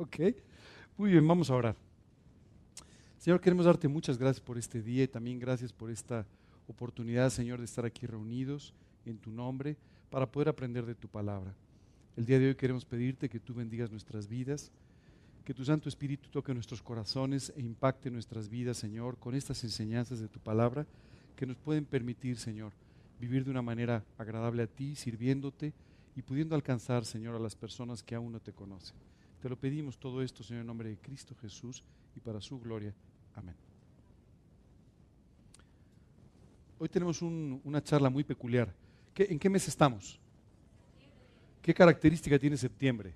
ok. Muy bien, vamos a orar. Señor, queremos darte muchas gracias por este día y también gracias por esta oportunidad, Señor, de estar aquí reunidos en tu nombre para poder aprender de tu palabra. El día de hoy queremos pedirte que tú bendigas nuestras vidas, que tu Santo Espíritu toque nuestros corazones e impacte nuestras vidas, Señor, con estas enseñanzas de tu palabra que nos pueden permitir, Señor, vivir de una manera agradable a ti, sirviéndote y pudiendo alcanzar, Señor, a las personas que aún no te conocen. Te lo pedimos todo esto, Señor, en nombre de Cristo Jesús y para su gloria. Amén. Hoy tenemos una charla muy peculiar. ¿En qué mes estamos? ¿Qué característica tiene septiembre?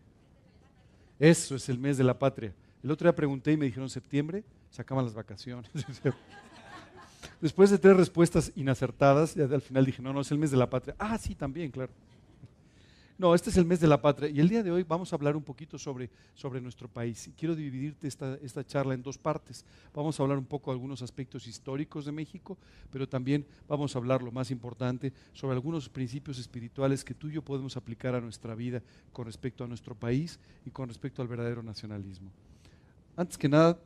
Eso es el mes de la patria. El otro día pregunté y me dijeron septiembre, se acaban las vacaciones. Después de tres respuestas inacertadas, ya al final dije, no, no, es el mes de la patria. Ah, sí, también, claro. No, este es el mes de la patria y el día de hoy vamos a hablar un poquito sobre, sobre nuestro país. Y quiero dividirte esta, esta charla en dos partes. Vamos a hablar un poco de algunos aspectos históricos de México, pero también vamos a hablar, lo más importante, sobre algunos principios espirituales que tú y yo podemos aplicar a nuestra vida con respecto a nuestro país y con respecto al verdadero nacionalismo. Antes que nada,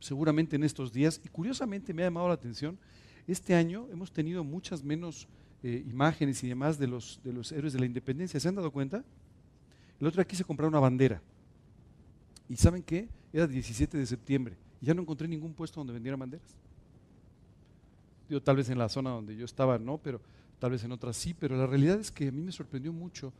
seguramente en estos días, y curiosamente me ha llamado la atención, este año hemos tenido muchas menos eh, imágenes y demás de los, de los héroes de la independencia. ¿Se han dado cuenta? El otro día quise comprar una bandera. ¿Y saben qué? Era 17 de septiembre. Y ya no encontré ningún puesto donde vendiera banderas. Digo, tal vez en la zona donde yo estaba no, pero tal vez en otras sí. Pero la realidad es que a mí me sorprendió mucho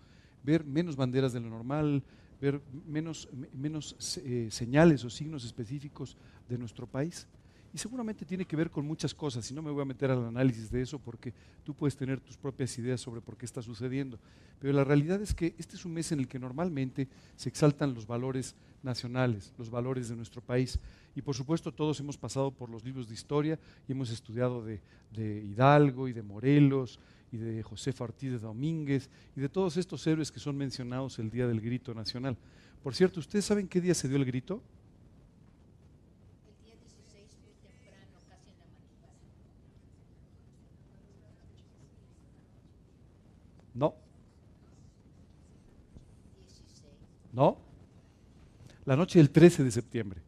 ver menos banderas de lo normal, ver menos, menos eh, señales o signos específicos de nuestro país. Y seguramente tiene que ver con muchas cosas, y no me voy a meter al análisis de eso porque tú puedes tener tus propias ideas sobre por qué está sucediendo. Pero la realidad es que este es un mes en el que normalmente se exaltan los valores nacionales, los valores de nuestro país. Y por supuesto todos hemos pasado por los libros de historia y hemos estudiado de, Hidalgo y de Morelos y de José Ortiz de Domínguez y de todos estos héroes que son mencionados el día del grito nacional. Por cierto, ¿ustedes saben qué día se dio el grito? No. No. La noche del 13 de septiembre.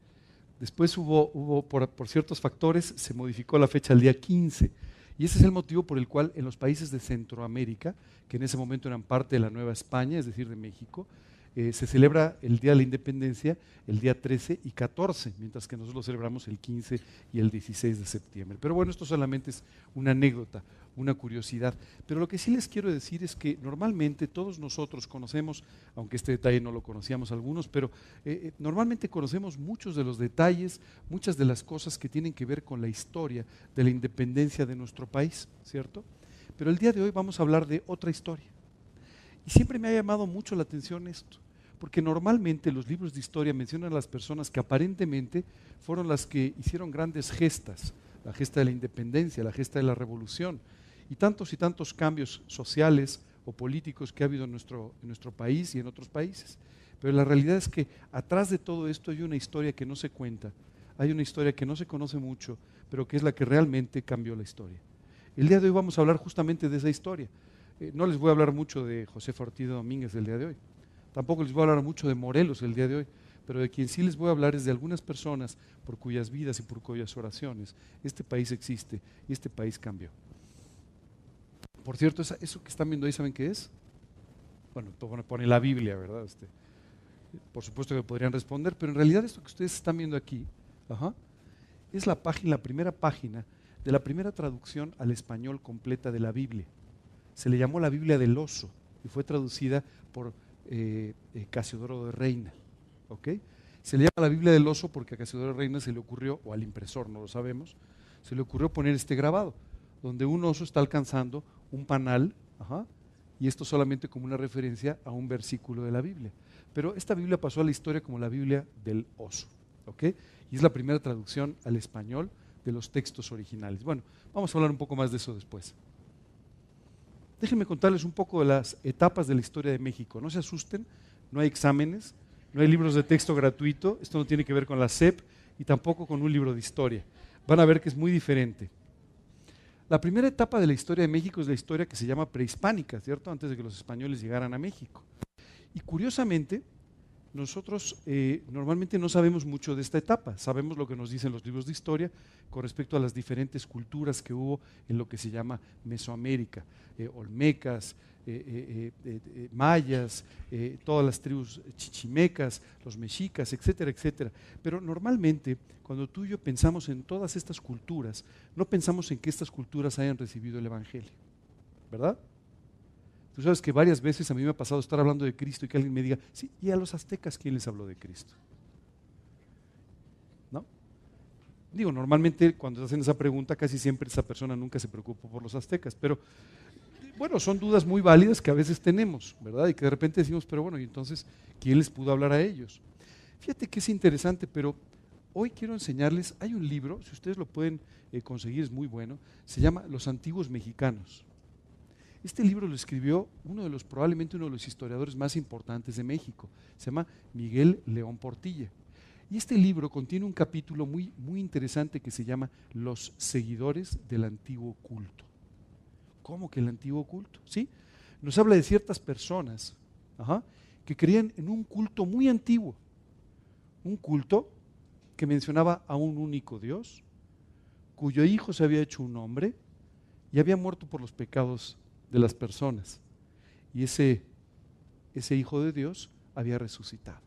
Después hubo, hubo por, por, ciertos factores, se modificó la fecha al día 15. Y ese es el motivo por el cual en los países de Centroamérica, que en ese momento eran parte de la Nueva España, es decir, de México, eh, se celebra el Día de la Independencia el día 13 y 14, mientras que nosotros lo celebramos el 15 y el 16 de septiembre. Pero bueno, esto solamente es una anécdota, una curiosidad. Pero lo que sí les quiero decir es que normalmente todos nosotros conocemos, aunque este detalle no lo conocíamos algunos, pero eh, eh, normalmente conocemos muchos de los detalles, muchas de las cosas que tienen que ver con la historia de la independencia de nuestro país, ¿cierto? Pero el día de hoy vamos a hablar de otra historia. Y siempre me ha llamado mucho la atención esto. Porque normalmente los libros de historia mencionan a las personas que aparentemente fueron las que hicieron grandes gestas, la gesta de la independencia, la gesta de la revolución, y tantos y tantos cambios sociales o políticos que ha habido en nuestro, en nuestro país y en otros países. Pero la realidad es que atrás de todo esto hay una historia que no se cuenta, hay una historia que no se conoce mucho, pero que es la que realmente cambió la historia. El día de hoy vamos a hablar justamente de esa historia. Eh, no les voy a hablar mucho de José Fortido Domínguez el día de hoy. Tampoco les voy a hablar mucho de Morelos el día de hoy, pero de quien sí les voy a hablar es de algunas personas por cuyas vidas y por cuyas oraciones este país existe y este país cambió. Por cierto, eso que están viendo ahí, ¿saben qué es? Bueno, pone la Biblia, ¿verdad? Este, por supuesto que podrían responder, pero en realidad esto que ustedes están viendo aquí es la página, la primera página de la primera traducción al español completa de la Biblia. Se le llamó la Biblia del oso y fue traducida por eh, eh, Casiodoro de Reina. Se le llama la Biblia del oso porque a Casiodoro de Reina se le ocurrió, o al impresor, no lo sabemos, se le ocurrió poner este grabado, donde un oso está alcanzando un panal, y esto solamente como una referencia a un versículo de la Biblia. Pero esta Biblia pasó a la historia como la Biblia del oso. Y es la primera traducción al español de los textos originales. Bueno, vamos a hablar un poco más de eso después. Déjenme contarles un poco de las etapas de la historia de México. No se asusten, no hay exámenes, no hay libros de texto gratuito, esto no tiene que ver con la SEP y tampoco con un libro de historia. Van a ver que es muy diferente. La primera etapa de la historia de México es la historia que se llama prehispánica, ¿cierto? Antes de que los españoles llegaran a México. Y curiosamente, nosotros eh, normalmente no sabemos mucho de esta etapa, sabemos lo que nos dicen los libros de historia con respecto a las diferentes culturas que hubo en lo que se llama Mesoamérica, eh, olmecas, eh, mayas, todas las tribus chichimecas, los mexicas, etcétera, etcétera. Pero normalmente cuando tú y yo pensamos en todas estas culturas, no pensamos en que estas culturas hayan recibido el Evangelio, ¿verdad? Tú sabes que varias veces a mí me ha pasado estar hablando de Cristo y que alguien me diga, sí, ¿y a los aztecas quién les habló de Cristo? ¿No? Digo, normalmente cuando hacen esa pregunta, casi siempre esa persona nunca se preocupa por los aztecas, pero bueno, son dudas muy válidas que a veces tenemos, ¿verdad? Y que de repente decimos, pero bueno, ¿y entonces quién les pudo hablar a ellos? Fíjate que es interesante, pero hoy quiero enseñarles, hay un libro, si ustedes lo pueden eh, conseguir, es muy bueno, se llama Los Antiguos Mexicanos. Este libro lo escribió uno de los, probablemente uno de los historiadores más importantes de México. Se llama Miguel León Portilla. Y este libro contiene un capítulo muy, muy interesante que se llama Los seguidores del antiguo culto. ¿Cómo que el antiguo culto? ¿Sí? Nos habla de ciertas personas que creían en un culto muy antiguo. Un culto que mencionaba a un único Dios, cuyo hijo se había hecho un hombre y había muerto por los pecados de las personas. Y ese, ese Hijo de Dios había resucitado.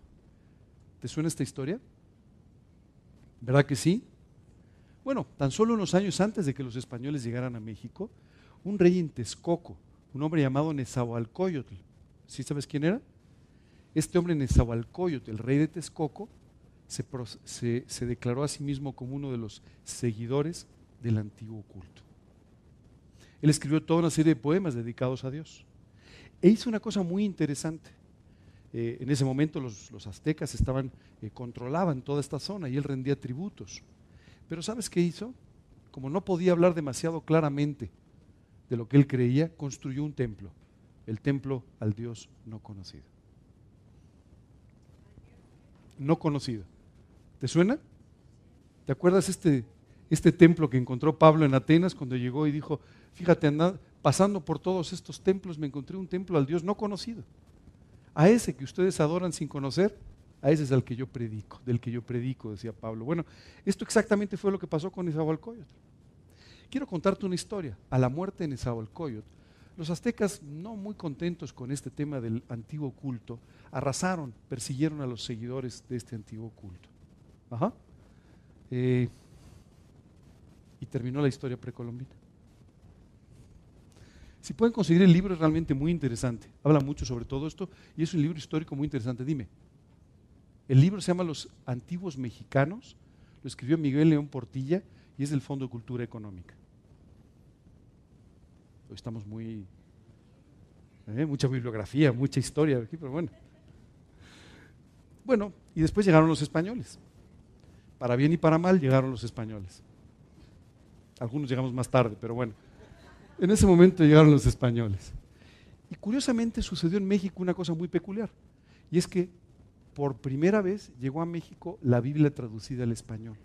¿Te suena esta historia? ¿Verdad que sí? Bueno, tan solo unos años antes de que los españoles llegaran a México, un rey en Texcoco, un hombre llamado Nezahualcóyotl, ¿sí sabes quién era? Este hombre Nezahualcóyotl, el rey de Texcoco, se, se, se declaró a sí mismo como uno de los seguidores del antiguo culto. Él escribió toda una serie de poemas dedicados a Dios. E hizo una cosa muy interesante. Eh, en ese momento los, aztecas estaban, eh, controlaban toda esta zona y él rendía tributos. Pero ¿sabes qué hizo? Como no podía hablar demasiado claramente de lo que él creía, construyó un templo, el templo al Dios no conocido. No conocido. ¿Te suena? ¿Te acuerdas este, este templo que encontró Pablo en Atenas cuando llegó y dijo, Fíjate, pasando por todos estos templos me encontré un templo al Dios no conocido. A ese que ustedes adoran sin conocer, a ese es al que yo predico, del que yo predico, decía Pablo. Bueno, esto exactamente fue lo que pasó con Nezahualcóyotl. Quiero contarte una historia. A la muerte de Nezahualcóyotl, los aztecas, no muy contentos con este tema del antiguo culto, arrasaron, persiguieron a los seguidores de este antiguo culto. Ajá. Eh, y terminó la historia precolombina. Si pueden conseguir el libro es realmente muy interesante. Habla mucho sobre todo esto y es un libro histórico muy interesante. Dime, el libro se llama Los Antiguos Mexicanos, lo escribió Miguel León Portilla y es del Fondo de Cultura Económica. Hoy estamos muy... ¿eh? Mucha bibliografía, mucha historia aquí, pero bueno. Bueno, y después llegaron los españoles. Para bien y para mal llegaron los españoles. Algunos llegamos más tarde, pero bueno. En ese momento llegaron los españoles. Y curiosamente sucedió en México una cosa muy peculiar. Y es que por primera vez llegó a México la Biblia traducida al español.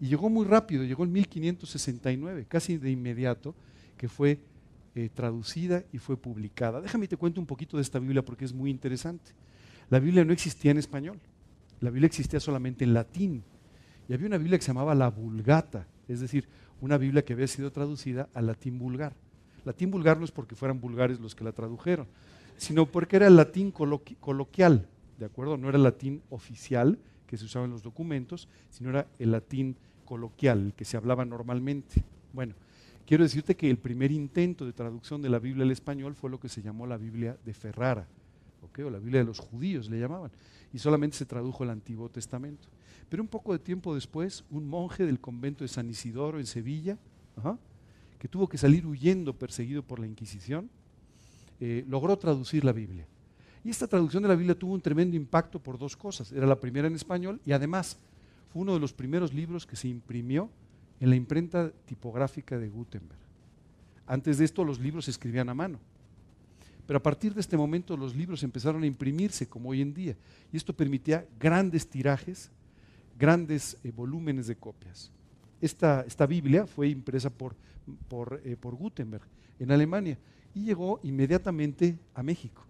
Y llegó muy rápido, llegó en 1569, casi de inmediato, que fue eh, traducida y fue publicada. Déjame te cuento un poquito de esta Biblia porque es muy interesante. La Biblia no existía en español, la Biblia existía solamente en latín. Y había una Biblia que se llamaba la Vulgata, es decir, una Biblia que había sido traducida al latín vulgar. Latín vulgar no es porque fueran vulgares los que la tradujeron, sino porque era el latín coloquial, ¿de acuerdo? No era el latín oficial que se usaba en los documentos, sino era el latín coloquial, el que se hablaba normalmente. Bueno, quiero decirte que el primer intento de traducción de la Biblia al español fue lo que se llamó la Biblia de Ferrara, o la Biblia de los judíos le llamaban, y solamente se tradujo el Antiguo Testamento. Pero un poco de tiempo después, un monje del convento de San Isidoro en Sevilla, que tuvo que salir huyendo perseguido por la Inquisición, eh, logró traducir la Biblia. Y esta traducción de la Biblia tuvo un tremendo impacto por dos cosas. Era la primera en español y además fue uno de los primeros libros que se imprimió en la imprenta tipográfica de Gutenberg. Antes de esto los libros se escribían a mano. Pero a partir de este momento los libros empezaron a imprimirse como hoy en día. Y esto permitía grandes tirajes grandes eh, volúmenes de copias. Esta, esta, Biblia fue impresa por, eh, por, Gutenberg en Alemania y llegó inmediatamente a México.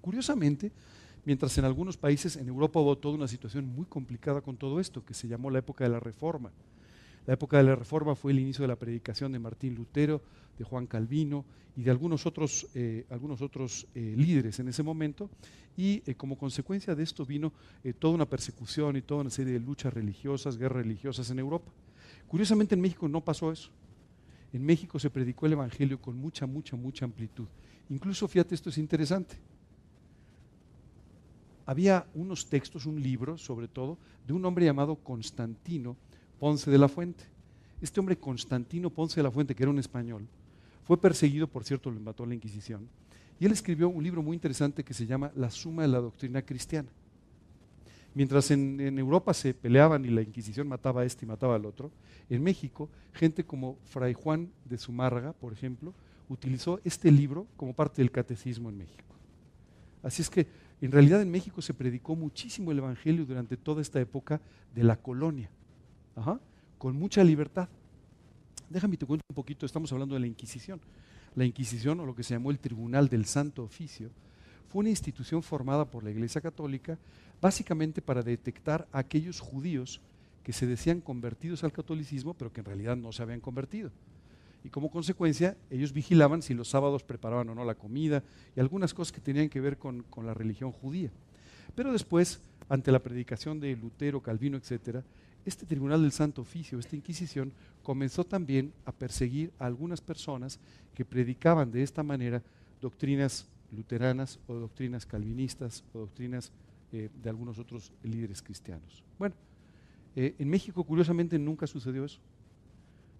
curiosamente, Mientras en algunos países, en Europa hubo toda una situación muy complicada con todo esto, que se llamó la época de la Reforma. La época de la Reforma fue el inicio de la predicación de Martín Lutero, de Juan Calvino y de algunos otros, eh, algunos otros eh, líderes en ese momento. Y eh, como consecuencia de esto vino toda una persecución y toda una serie de luchas religiosas, guerras religiosas en Europa. Curiosamente en México no pasó eso. En México se predicó el Evangelio con mucha, mucha, mucha amplitud. Incluso, fíjate, esto es interesante. Había unos textos, un libro sobre todo, de un hombre llamado Constantino Ponce de la Fuente. Este hombre Constantino Ponce de la Fuente, que era un español, fue perseguido, por cierto, lo mató la Inquisición, y él escribió un libro muy interesante que se llama La Suma de la Doctrina Cristiana. Mientras en, Europa se peleaban y la Inquisición mataba a este y mataba al otro, en México, gente como Fray Juan de Zumárraga, por ejemplo, utilizó este libro como parte del catecismo en México. Así es que en realidad en México se predicó muchísimo el Evangelio durante toda esta época de la colonia, con mucha libertad. Déjame te cuento un poquito, estamos hablando de la Inquisición. La Inquisición, o lo que se llamó el Tribunal del Santo Oficio, fue una institución formada por la Iglesia Católica básicamente para detectar a aquellos judíos que se decían convertidos al catolicismo, pero que en realidad no se habían convertido. Y como consecuencia, ellos vigilaban si los sábados preparaban o no la comida y algunas cosas que tenían que ver con, con la religión judía. Pero después, ante la predicación de Lutero, Calvino, etcétera, este Tribunal del Santo Oficio, esta Inquisición, comenzó también a perseguir a algunas personas que predicaban de esta manera doctrinas luteranas o doctrinas calvinistas o doctrinas eh, de algunos otros líderes cristianos. Bueno, eh, en México curiosamente nunca sucedió eso.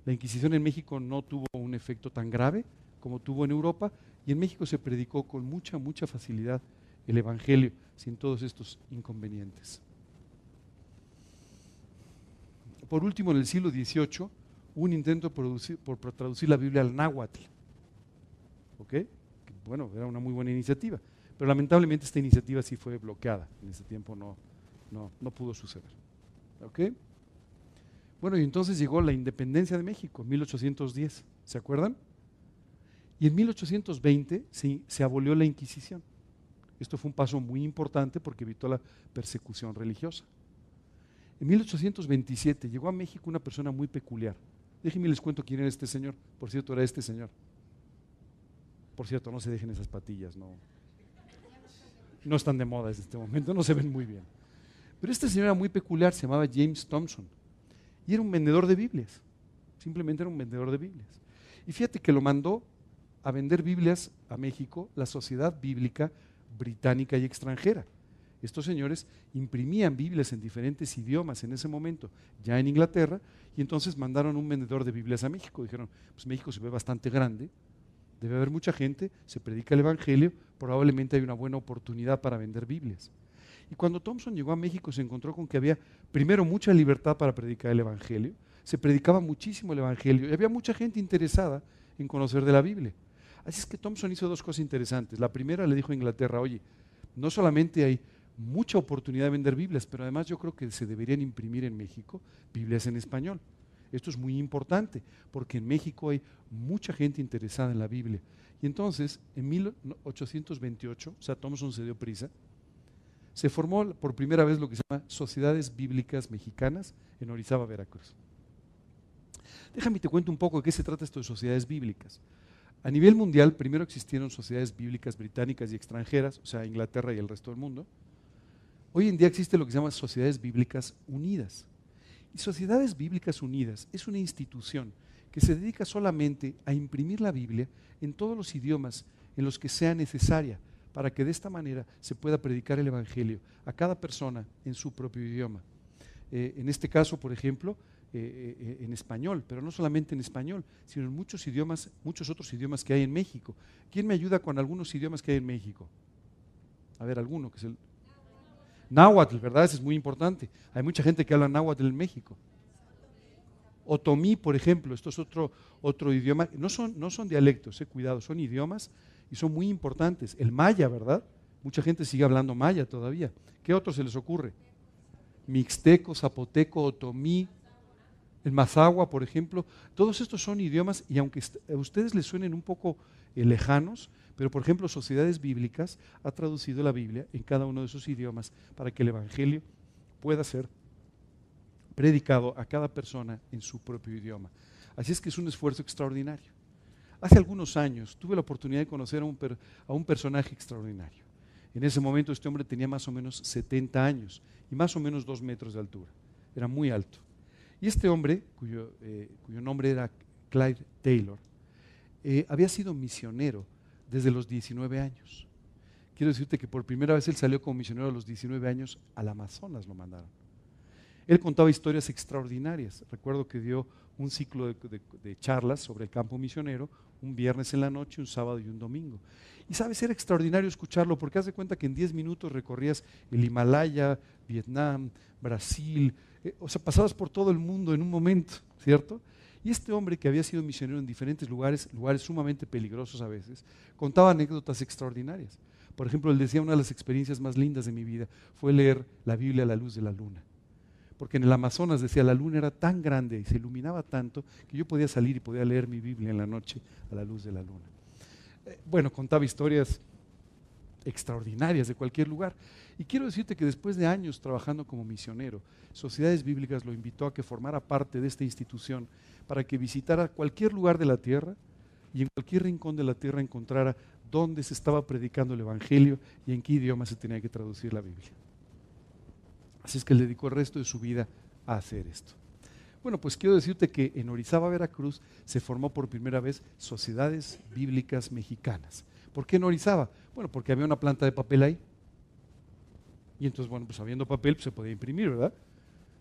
La Inquisición en México no tuvo un efecto tan grave como tuvo en Europa y en México se predicó con mucha, mucha facilidad el Evangelio sin todos estos inconvenientes. Por último, en el siglo XVIII un intento por, traducir la Biblia al náhuatl. ¿Ok? Bueno, era una muy buena iniciativa. Pero lamentablemente esta iniciativa sí fue bloqueada. En ese tiempo no, no, no pudo suceder. ¿Ok? Bueno, y entonces llegó la independencia de México, en 1810. ¿Se acuerdan? Y en 1820 se, se abolió la Inquisición. Esto fue un paso muy importante porque evitó la persecución religiosa. En 1827 llegó a México una persona muy peculiar. Déjenme les cuento quién era este señor. Por cierto, era este señor. Por cierto, no se dejen esas patillas, no. No están de moda en este momento, no se ven muy bien. Pero este señor era muy peculiar, se llamaba James Thompson. Y era un vendedor de Biblias. Simplemente era un vendedor de Biblias. Y fíjate que lo mandó a vender Biblias a México la Sociedad Bíblica Británica y Extranjera. Estos señores imprimían Biblias en diferentes idiomas en ese momento, ya en Inglaterra, y entonces mandaron un vendedor de Biblias a México. Dijeron, pues México se ve bastante grande, debe haber mucha gente, se predica el Evangelio, probablemente hay una buena oportunidad para vender Biblias. Y cuando Thompson llegó a México se encontró con que había primero mucha libertad para predicar el Evangelio, se predicaba muchísimo el Evangelio y había mucha gente interesada en conocer de la Biblia. Así es que Thompson hizo dos cosas interesantes. La primera le dijo a Inglaterra, oye, no solamente hay mucha oportunidad de vender Biblias, pero además yo creo que se deberían imprimir en México Biblias en español. Esto es muy importante porque en México hay mucha gente interesada en la Biblia. Y entonces, en 1828, o sea, Thompson se dio prisa, se formó por primera vez lo que se llama Sociedades Bíblicas Mexicanas en Orizaba, Veracruz. Déjame te cuento un poco de qué se trata esto de sociedades bíblicas. A nivel mundial, primero existieron sociedades bíblicas británicas y extranjeras, o sea, Inglaterra y el resto del mundo. Hoy en día existe lo que se llama Sociedades Bíblicas Unidas. Y Sociedades Bíblicas Unidas es una institución que se dedica solamente a imprimir la Biblia en todos los idiomas en los que sea necesaria, para que de esta manera se pueda predicar el Evangelio a cada persona en su propio idioma. Eh, en este caso, por ejemplo, eh, eh, en español, pero no solamente en español, sino en muchos idiomas, muchos otros idiomas que hay en México. ¿Quién me ayuda con algunos idiomas que hay en México? A ver, alguno, que es el, Náhuatl, ¿verdad? Eso es muy importante. Hay mucha gente que habla náhuatl en México. Otomí, por ejemplo, esto es otro, otro idioma. No son, no son dialectos, eh, cuidado, son idiomas y son muy importantes. El maya, ¿verdad? Mucha gente sigue hablando maya todavía. ¿Qué otro se les ocurre? Mixteco, zapoteco, otomí, el mazagua, por ejemplo. Todos estos son idiomas y aunque a ustedes les suenen un poco eh, lejanos, pero por ejemplo Sociedades Bíblicas ha traducido la Biblia en cada uno de sus idiomas para que el Evangelio pueda ser predicado a cada persona en su propio idioma. Así es que es un esfuerzo extraordinario. Hace algunos años tuve la oportunidad de conocer a un, a un personaje extraordinario. En ese momento este hombre tenía más o menos 70 años y más o menos dos metros de altura. Era muy alto. Y este hombre, cuyo, eh, cuyo nombre era Clyde Taylor, eh, había sido misionero desde los 19 años. Quiero decirte que por primera vez él salió como misionero a los 19 años, al Amazonas lo mandaron. Él contaba historias extraordinarias. Recuerdo que dio un ciclo de, charlas sobre el campo misionero, un viernes en la noche, un sábado y un domingo. Y sabes, era extraordinario escucharlo porque haz de cuenta que en 10 minutos recorrías el Himalaya, Vietnam, Brasil, eh, o sea, pasabas por todo el mundo en un momento, ¿cierto? Y este hombre que había sido misionero en diferentes lugares, lugares sumamente peligrosos a veces, contaba anécdotas extraordinarias. Por ejemplo, él decía, una de las experiencias más lindas de mi vida fue leer la Biblia a la luz de la luna. Porque en el Amazonas decía, la luna era tan grande y se iluminaba tanto que yo podía salir y podía leer mi Biblia en la noche a la luz de la luna. Eh, bueno, contaba historias extraordinarias de cualquier lugar. Y quiero decirte que después de años trabajando como misionero, Sociedades Bíblicas lo invitó a que formara parte de esta institución para que visitara cualquier lugar de la tierra y en cualquier rincón de la tierra encontrara dónde se estaba predicando el Evangelio y en qué idioma se tenía que traducir la Biblia. Así es que él dedicó el resto de su vida a hacer esto. Bueno, pues quiero decirte que en Orizaba, Veracruz, se formó por primera vez Sociedades Bíblicas Mexicanas. ¿Por qué en Orizaba? Bueno, porque había una planta de papel ahí. Y entonces, bueno, pues habiendo papel pues, se podía imprimir, ¿verdad?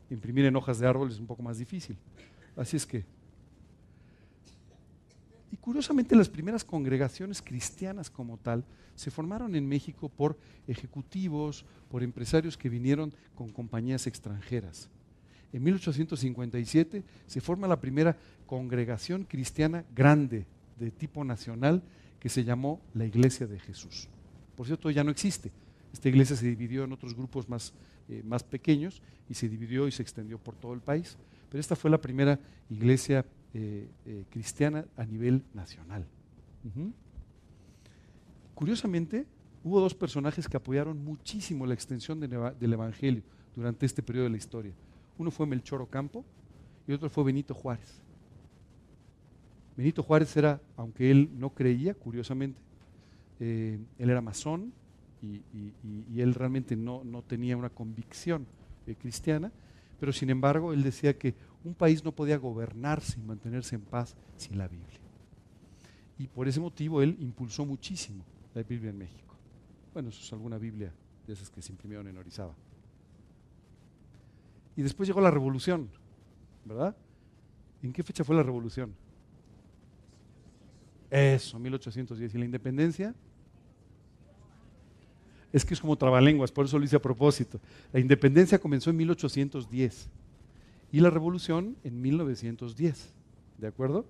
Imprimir en hojas de árbol es un poco más difícil. Así es que. Y curiosamente las primeras congregaciones cristianas como tal se formaron en México por ejecutivos, por empresarios que vinieron con compañías extranjeras. En 1857 se forma la primera congregación cristiana grande de tipo nacional que se llamó la Iglesia de Jesús. Por cierto, ya no existe. Esta iglesia se dividió en otros grupos más, eh, más pequeños y se dividió y se extendió por todo el país. Pero esta fue la primera iglesia eh, eh, cristiana a nivel nacional. Curiosamente, hubo dos personajes que apoyaron muchísimo la extensión del Evangelio durante este periodo de la historia. Uno fue Melchor Ocampo y otro fue Benito Juárez. Benito Juárez era, aunque él no creía, curiosamente, él era masón, y, él realmente no, tenía una convicción eh, cristiana, pero sin embargo él decía que un país no podía gobernarse y mantenerse en paz sin la Biblia. Y por ese motivo él impulsó muchísimo la Biblia en México. Bueno, eso es alguna Biblia de esas que se imprimieron en Orizaba. Y después llegó la revolución, ¿verdad? ¿En qué fecha fue la revolución? Eso, 1810. ¿Y la independencia? Es que es como trabalenguas, por eso lo hice a propósito. La independencia comenzó en 1810 y la revolución en 1910, ¿de acuerdo?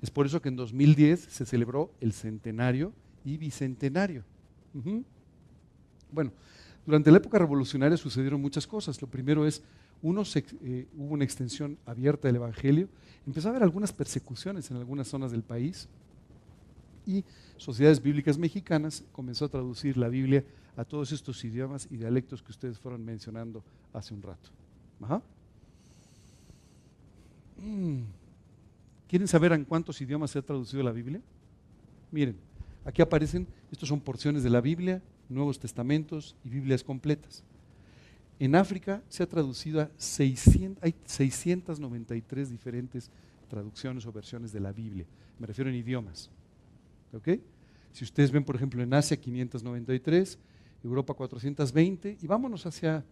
Es por eso que en 2010 se celebró el centenario y bicentenario. Bueno, durante la época revolucionaria sucedieron muchas cosas. Lo primero es, uno, eh, hubo una extensión abierta del Evangelio, empezó a haber algunas persecuciones en algunas zonas del país y Sociedades Bíblicas Mexicanas comenzó a traducir la Biblia a todos estos idiomas y dialectos que ustedes fueron mencionando hace un rato. Mm. ¿Quieren saber en cuántos idiomas se ha traducido la Biblia? Miren, aquí aparecen, estos son porciones de la Biblia, Nuevos Testamentos y Biblias completas. En África se ha traducido a 600, hay 693 diferentes traducciones o versiones de la Biblia. Me refiero en idiomas. Si ustedes ven, por ejemplo, en Asia 593, Europa 420, y vámonos hacia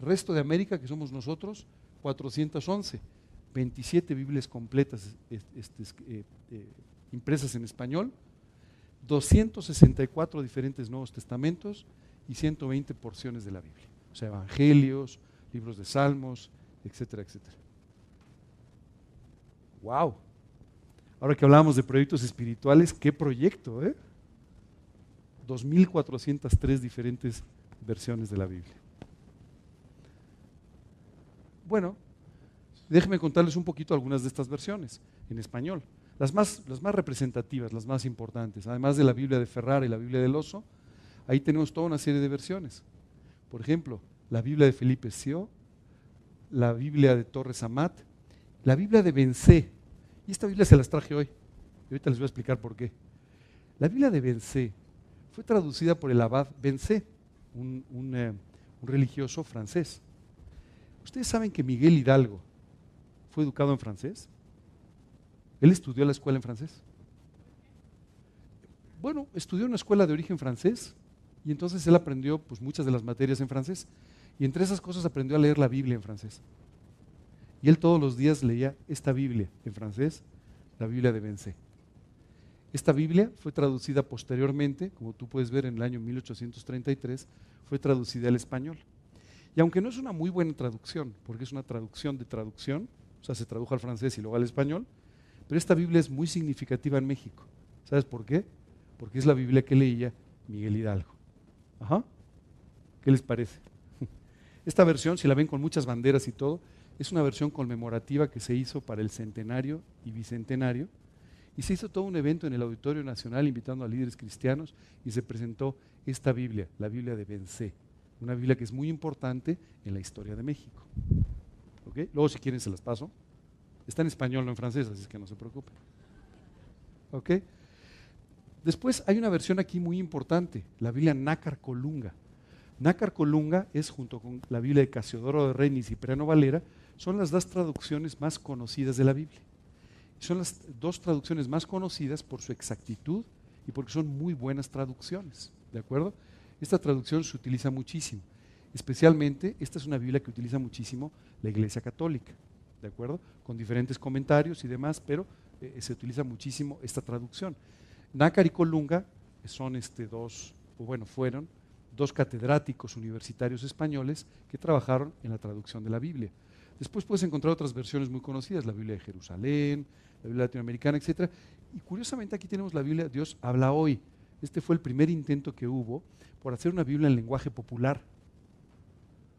el resto de América, que somos nosotros, 411. 27 Biblias completas este, eh, eh, impresas en español, 264 diferentes Nuevos Testamentos y 120 porciones de la Biblia. O sea, evangelios, libros de salmos, etcétera, etcétera. ¡Wow! Ahora que hablábamos de proyectos espirituales, ¿qué proyecto? Eh? 2.403 diferentes versiones de la Biblia. Bueno, déjenme contarles un poquito algunas de estas versiones en español. Las más, las más representativas, las más importantes, además de la Biblia de Ferrara y la Biblia del Oso, ahí tenemos toda una serie de versiones. Por ejemplo, la Biblia de Felipe Sio, la Biblia de Torres Amat, la Biblia de Bencé. Y esta Biblia se las traje hoy. Y ahorita les voy a explicar por qué. La Biblia de Bencé fue traducida por el abad Bencé, un, eh, un religioso francés. Ustedes saben que Miguel Hidalgo fue educado en francés. Él estudió la escuela en francés. Bueno, estudió en una escuela de origen francés y entonces él aprendió pues, muchas de las materias en francés. Y entre esas cosas aprendió a leer la Biblia en francés. Y él todos los días leía esta Biblia en francés, la Biblia de Bencé. Esta Biblia fue traducida posteriormente, como tú puedes ver en el año 1833, fue traducida al español. Y aunque no es una muy buena traducción, porque es una traducción de traducción, o sea, se tradujo al francés y luego al español, pero esta Biblia es muy significativa en México. ¿Sabes por qué? Porque es la Biblia que leía Miguel Hidalgo. Ajá. ¿Qué les parece? Esta versión, si la ven con muchas banderas y todo, es una versión conmemorativa que se hizo para el centenario y bicentenario. Y se hizo todo un evento en el Auditorio Nacional invitando a líderes cristianos y se presentó esta Biblia, la Biblia de Bencé, una Biblia que es muy importante en la historia de México. Luego si quieren se las paso. Está en español, no en francés, así que no se preocupen. Después hay una versión aquí muy importante, la Biblia Nácar Colunga. Nácar Colunga es, junto con la Biblia de Casiodoro de Reina y Cipriano Valera, son las dos traducciones más conocidas de la Biblia. Son las dos traducciones más conocidas por su exactitud y porque son muy buenas traducciones. ¿De acuerdo? Esta traducción se utiliza muchísimo. Especialmente, esta es una Biblia que utiliza muchísimo la Iglesia Católica. ¿De acuerdo? Con diferentes comentarios y demás, pero eh, se utiliza muchísimo esta traducción. Nácar y Colunga son este, dos, o bueno, fueron dos catedráticos universitarios españoles que trabajaron en la traducción de la Biblia. Después puedes encontrar otras versiones muy conocidas, la Biblia de Jerusalén, la Biblia latinoamericana, etc. Y curiosamente aquí tenemos la Biblia Dios habla hoy. Este fue el primer intento que hubo por hacer una Biblia en lenguaje popular.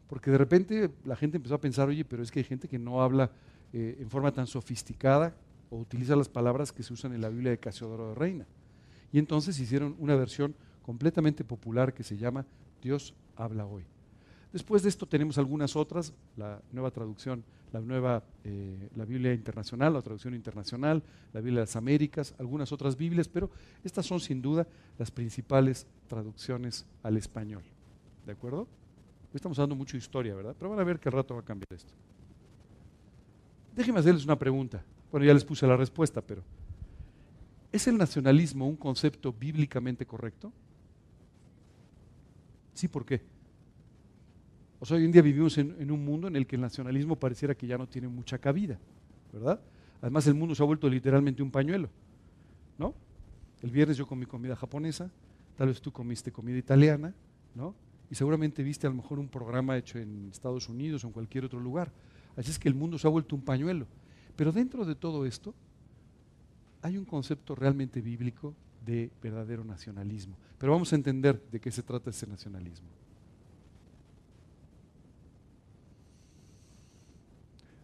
Porque de repente la gente empezó a pensar, oye, pero es que hay gente que no habla eh, en forma tan sofisticada o utiliza las palabras que se usan en la Biblia de Casiodoro de Reina. Y entonces hicieron una versión completamente popular que se llama Dios habla hoy. Después de esto tenemos algunas otras, la nueva traducción, la nueva, eh, la Biblia internacional, la traducción internacional, la Biblia de las Américas, algunas otras Biblias, pero estas son sin duda las principales traducciones al español. ¿De acuerdo? Estamos hablando mucho de historia, ¿verdad? Pero van a ver que al rato va a cambiar esto. Déjenme hacerles una pregunta. Bueno, ya les puse la respuesta, pero ¿Es el nacionalismo un concepto bíblicamente correcto? Sí, ¿por qué? Hoy en día vivimos en, un mundo en el que el nacionalismo pareciera que ya no tiene mucha cabida, ¿verdad? Además, el mundo se ha vuelto literalmente un pañuelo, ¿no? El viernes yo comí comida japonesa, tal vez tú comiste comida italiana, ¿no? Y seguramente viste a lo mejor un programa hecho en Estados Unidos o en cualquier otro lugar. Así es que el mundo se ha vuelto un pañuelo. Pero dentro de todo esto, hay un concepto realmente bíblico de verdadero nacionalismo. Pero vamos a entender de qué se trata ese nacionalismo.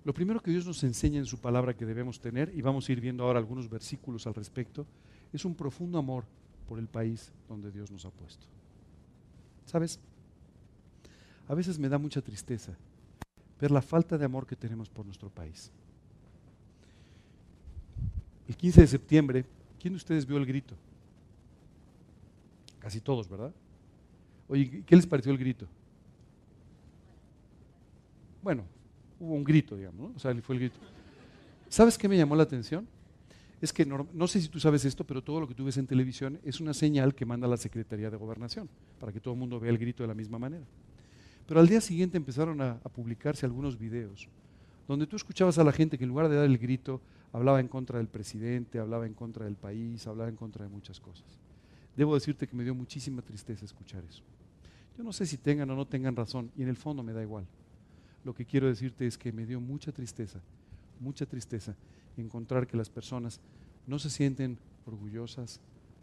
Lo primero que Dios nos enseña en su palabra que debemos tener, y vamos a ir viendo ahora algunos versículos al respecto, es un profundo amor por el país donde Dios nos ha puesto. ¿Sabes? A veces me da mucha tristeza ver la falta de amor que tenemos por nuestro país. El 15 de septiembre, ¿quién de ustedes vio el grito? Casi todos, ¿verdad? Oye, ¿qué les pareció el grito? Bueno, hubo un grito, digamos, ¿no? O sea, fue el grito. ¿Sabes qué me llamó la atención? Es que no, no, sé si tú sabes esto, pero todo lo que tú ves en televisión es una señal que manda la Secretaría de Gobernación, para que todo el mundo vea el grito de la misma manera. Pero al día siguiente empezaron a, a publicarse algunos videos donde tú escuchabas a la gente que en lugar de dar el grito hablaba en contra del presidente, hablaba en contra del país, hablaba en contra de muchas cosas. Debo decirte que me dio muchísima tristeza escuchar eso. Yo no sé si tengan o no tengan razón, y en el fondo me da igual. Lo que quiero decirte es que me dio mucha tristeza, mucha tristeza encontrar que las personas no se sienten orgullosas,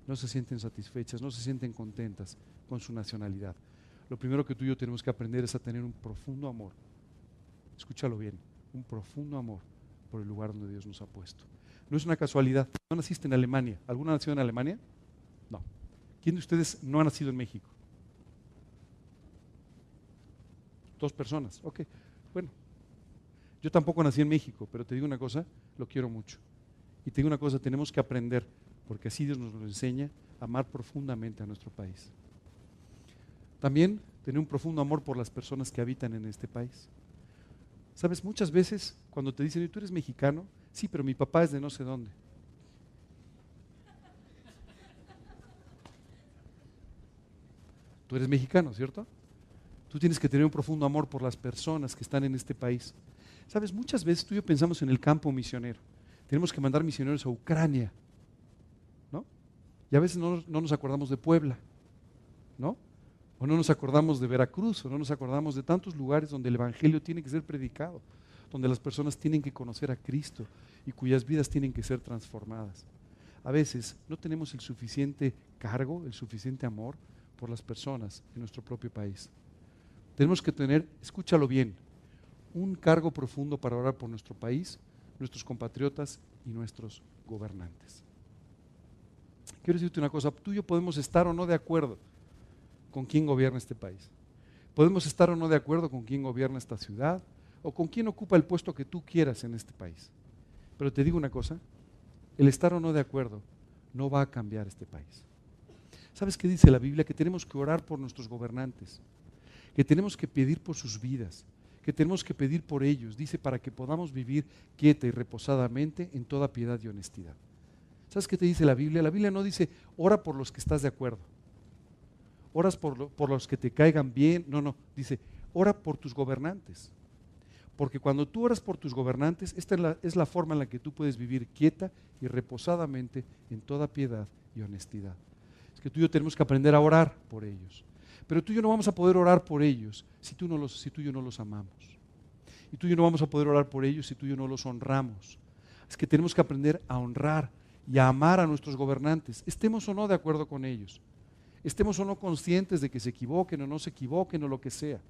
no se sienten satisfechas, no se sienten contentas con su nacionalidad. Lo primero que tú y yo tenemos que aprender es a tener un profundo amor. Escúchalo bien, un profundo amor por el lugar donde Dios nos ha puesto. No es una casualidad. No naciste en Alemania. ¿Alguna nació en Alemania? No. ¿Quién de ustedes no ha nacido en México? Dos personas. Ok. Bueno. Yo tampoco nací en México, pero te digo una cosa, lo quiero mucho. Y te digo una cosa, tenemos que aprender, porque así Dios nos lo enseña, amar profundamente a nuestro país. También tener un profundo amor por las personas que habitan en este país. Sabes, muchas veces cuando te dicen, tú eres mexicano, sí, pero mi papá es de no sé dónde. Tú eres mexicano, ¿cierto? Tú tienes que tener un profundo amor por las personas que están en este país. Sabes, muchas veces tú y yo pensamos en el campo misionero. Tenemos que mandar misioneros a Ucrania, ¿no? Y a veces no, no nos acordamos de Puebla, ¿no? O no nos acordamos de Veracruz, o no nos acordamos de tantos lugares donde el Evangelio tiene que ser predicado, donde las personas tienen que conocer a Cristo y cuyas vidas tienen que ser transformadas. A veces no tenemos el suficiente cargo, el suficiente amor por las personas en nuestro propio país. Tenemos que tener, escúchalo bien, un cargo profundo para orar por nuestro país, nuestros compatriotas y nuestros gobernantes. Quiero decirte una cosa, tú y yo podemos estar o no de acuerdo con quién gobierna este país. Podemos estar o no de acuerdo con quién gobierna esta ciudad o con quién ocupa el puesto que tú quieras en este país. Pero te digo una cosa, el estar o no de acuerdo no va a cambiar este país. ¿Sabes qué dice la Biblia? Que tenemos que orar por nuestros gobernantes, que tenemos que pedir por sus vidas, que tenemos que pedir por ellos, dice, para que podamos vivir quieta y reposadamente en toda piedad y honestidad. ¿Sabes qué te dice la Biblia? La Biblia no dice, ora por los que estás de acuerdo oras por, los que te caigan bien. No, no, dice, ora por tus gobernantes. Porque cuando tú oras por tus gobernantes, esta es la, es la, forma en la que tú puedes vivir quieta y reposadamente en toda piedad y honestidad. Es que tú y yo tenemos que aprender a orar por ellos. Pero tú y yo no vamos a poder orar por ellos si tú, no los, y yo no los amamos. Y tú y yo no vamos a poder orar por ellos si tú y yo no los honramos. Es que tenemos que aprender a honrar y a amar a nuestros gobernantes, estemos o no de acuerdo con ellos estemos o no conscientes de que se equivoquen o no se equivoquen o lo que sea.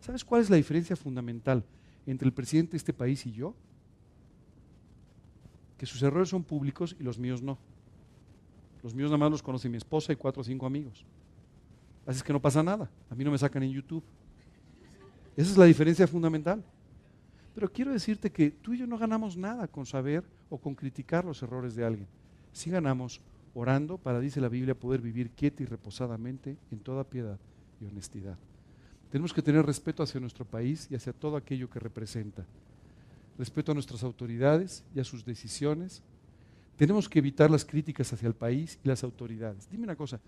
¿Sabes cuál es la diferencia fundamental entre el presidente de este país y yo? Que sus errores son públicos y los míos no. Los míos nada más los conoce mi esposa y cuatro o cinco amigos. Así es que no pasa nada. A mí no me sacan en YouTube. Esa es la diferencia fundamental. Pero quiero decirte que tú y yo no ganamos nada con saber o con criticar los errores de alguien. Sí ganamos orando para, dice la Biblia, poder vivir quieta y reposadamente en toda piedad y honestidad. Tenemos que tener respeto hacia nuestro país y hacia todo aquello que representa. Respeto a nuestras autoridades y a sus decisiones. Tenemos que evitar las críticas hacia el país y las autoridades. Dime una cosa,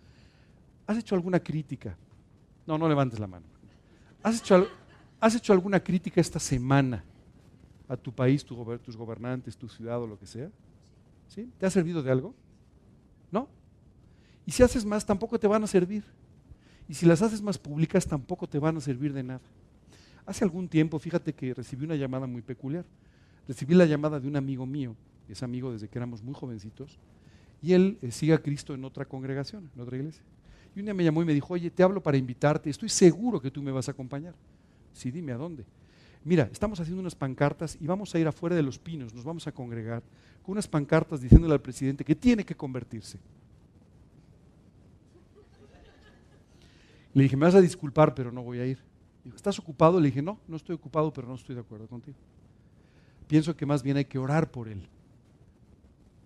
¿has hecho alguna crítica? No, no levantes la mano. ¿Has hecho, has hecho alguna crítica esta semana a tu país, tus gobernantes, tu ciudad o lo que sea? ¿Sí? ¿Te ha servido de algo? ¿No? Y si haces más, tampoco te van a servir. Y si las haces más públicas, tampoco te van a servir de nada. Hace algún tiempo, fíjate que recibí una llamada muy peculiar. Recibí la llamada de un amigo mío, es amigo desde que éramos muy jovencitos, y él eh, sigue a Cristo en otra congregación, en otra iglesia. Y un día me llamó y me dijo, oye, te hablo para invitarte, estoy seguro que tú me vas a acompañar. Sí, dime a dónde. Mira, estamos haciendo unas pancartas y vamos a ir afuera de los pinos, nos vamos a congregar con unas pancartas diciéndole al presidente que tiene que convertirse. Le dije, me vas a disculpar, pero no voy a ir. Dijo, ¿estás ocupado? Le dije, no, no estoy ocupado, pero no estoy de acuerdo contigo. Pienso que más bien hay que orar por él.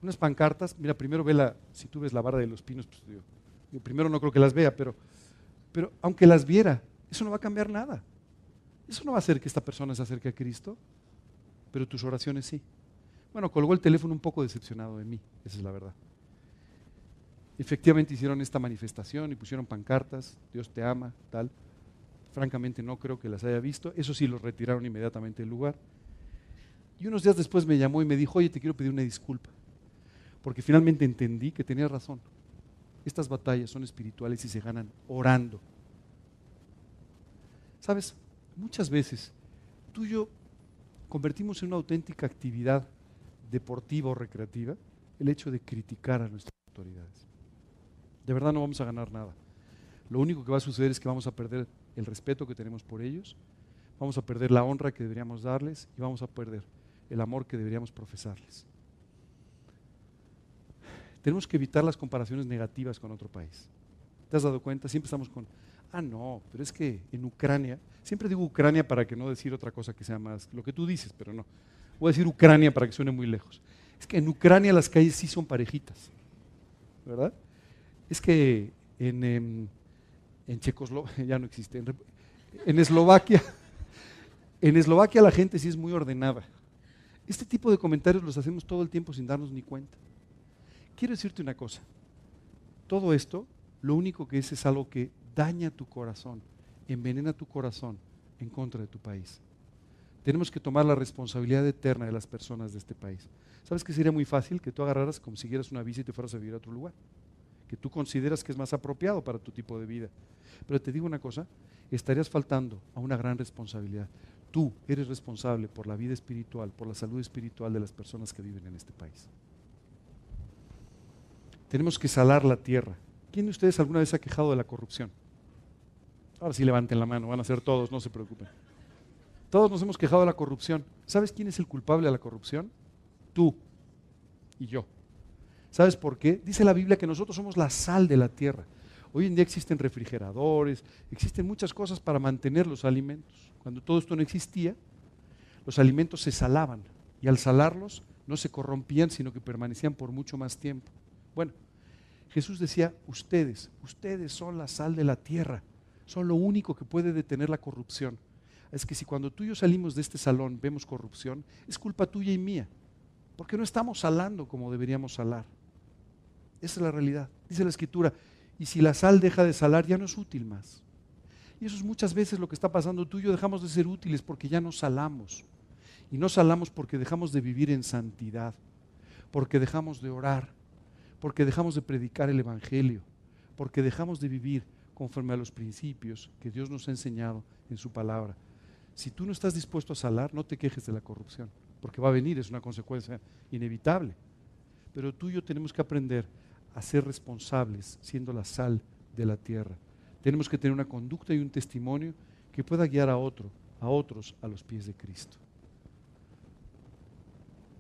Unas pancartas, mira, primero ve la, si tú ves la barra de los pinos, pues yo primero no creo que las vea, pero, pero aunque las viera, eso no va a cambiar nada. Eso no va a hacer que esta persona se acerque a Cristo, pero tus oraciones sí. Bueno, colgó el teléfono un poco decepcionado de mí, esa es la verdad. Efectivamente hicieron esta manifestación y pusieron pancartas, Dios te ama, tal. Francamente no creo que las haya visto. Eso sí, los retiraron inmediatamente del lugar. Y unos días después me llamó y me dijo, oye, te quiero pedir una disculpa. Porque finalmente entendí que tenía razón. Estas batallas son espirituales y se ganan orando. ¿Sabes? Muchas veces tú y yo convertimos en una auténtica actividad deportiva o recreativa el hecho de criticar a nuestras autoridades. De verdad no vamos a ganar nada. Lo único que va a suceder es que vamos a perder el respeto que tenemos por ellos, vamos a perder la honra que deberíamos darles y vamos a perder el amor que deberíamos profesarles. Tenemos que evitar las comparaciones negativas con otro país. ¿Te has dado cuenta? Siempre estamos con, ah, no, pero es que en Ucrania, siempre digo Ucrania para que no decir otra cosa que sea más lo que tú dices, pero no. Voy a decir Ucrania para que suene muy lejos. Es que en Ucrania las calles sí son parejitas, ¿verdad? Es que en, em, en Checoslovaquia, ya no existe, en, en Eslovaquia, en Eslovaquia la gente sí es muy ordenada. Este tipo de comentarios los hacemos todo el tiempo sin darnos ni cuenta. Quiero decirte una cosa, todo esto lo único que es es algo que daña tu corazón, envenena tu corazón en contra de tu país. Tenemos que tomar la responsabilidad eterna de las personas de este país. ¿Sabes que sería muy fácil que tú agarraras, consiguieras una visa y te fueras a vivir a otro lugar? Que tú consideras que es más apropiado para tu tipo de vida. Pero te digo una cosa, estarías faltando a una gran responsabilidad. Tú eres responsable por la vida espiritual, por la salud espiritual de las personas que viven en este país. Tenemos que salar la tierra. ¿Quién de ustedes alguna vez ha quejado de la corrupción? Ahora sí levanten la mano, van a ser todos, no se preocupen. Todos nos hemos quejado de la corrupción. ¿Sabes quién es el culpable de la corrupción? Tú y yo. ¿Sabes por qué? Dice la Biblia que nosotros somos la sal de la tierra. Hoy en día existen refrigeradores, existen muchas cosas para mantener los alimentos. Cuando todo esto no existía, los alimentos se salaban y al salarlos no se corrompían, sino que permanecían por mucho más tiempo. Bueno, Jesús decía, ustedes, ustedes son la sal de la tierra, son lo único que puede detener la corrupción. Es que si cuando tú y yo salimos de este salón vemos corrupción, es culpa tuya y mía, porque no estamos salando como deberíamos salar. Esa es la realidad. Dice la escritura, y si la sal deja de salar, ya no es útil más. Y eso es muchas veces lo que está pasando. Tú y yo dejamos de ser útiles porque ya no salamos. Y no salamos porque dejamos de vivir en santidad, porque dejamos de orar, porque dejamos de predicar el Evangelio, porque dejamos de vivir conforme a los principios que Dios nos ha enseñado en su palabra. Si tú no estás dispuesto a salar, no te quejes de la corrupción, porque va a venir, es una consecuencia inevitable. Pero tú y yo tenemos que aprender a ser responsables siendo la sal de la tierra. Tenemos que tener una conducta y un testimonio que pueda guiar a otro, a otros a los pies de Cristo.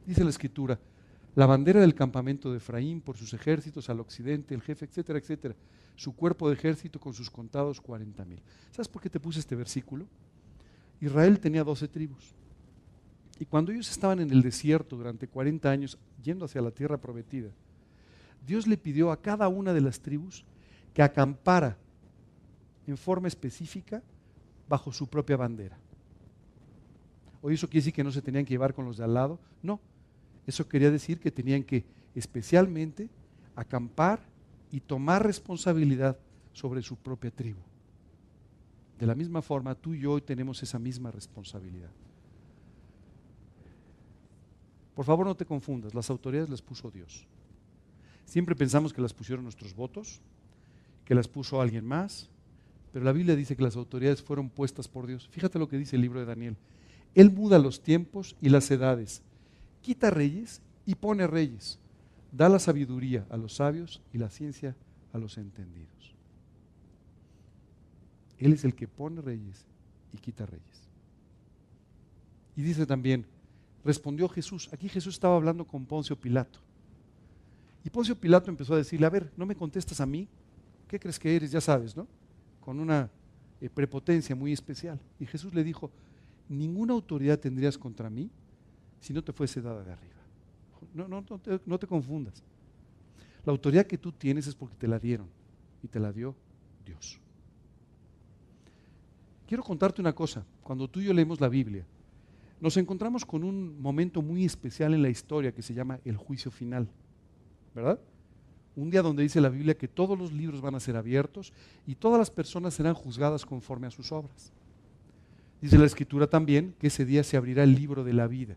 Dice la escritura, la bandera del campamento de Efraín por sus ejércitos al occidente, el jefe, etcétera, etcétera. Su cuerpo de ejército con sus contados 40 mil. ¿Sabes por qué te puse este versículo? Israel tenía 12 tribus. Y cuando ellos estaban en el desierto durante 40 años yendo hacia la tierra prometida, Dios le pidió a cada una de las tribus que acampara en forma específica bajo su propia bandera. ¿O eso quiere decir que no se tenían que llevar con los de al lado? No. Eso quería decir que tenían que especialmente acampar y tomar responsabilidad sobre su propia tribu. De la misma forma, tú y yo hoy tenemos esa misma responsabilidad. Por favor, no te confundas, las autoridades las puso Dios. Siempre pensamos que las pusieron nuestros votos, que las puso alguien más, pero la Biblia dice que las autoridades fueron puestas por Dios. Fíjate lo que dice el libro de Daniel. Él muda los tiempos y las edades, quita reyes y pone reyes, da la sabiduría a los sabios y la ciencia a los entendidos. Él es el que pone reyes y quita reyes. Y dice también, respondió Jesús, aquí Jesús estaba hablando con Poncio Pilato. Y Poncio Pilato empezó a decirle, a ver, ¿no me contestas a mí? ¿Qué crees que eres? Ya sabes, ¿no? Con una eh, prepotencia muy especial. Y Jesús le dijo, ninguna autoridad tendrías contra mí si no te fuese dada de arriba. No, no, no, te, no te confundas. La autoridad que tú tienes es porque te la dieron y te la dio Dios. Quiero contarte una cosa. Cuando tú y yo leemos la Biblia, nos encontramos con un momento muy especial en la historia que se llama el juicio final. ¿verdad? Un día donde dice la Biblia que todos los libros van a ser abiertos y todas las personas serán juzgadas conforme a sus obras. Dice la Escritura también que ese día se abrirá el libro de la vida.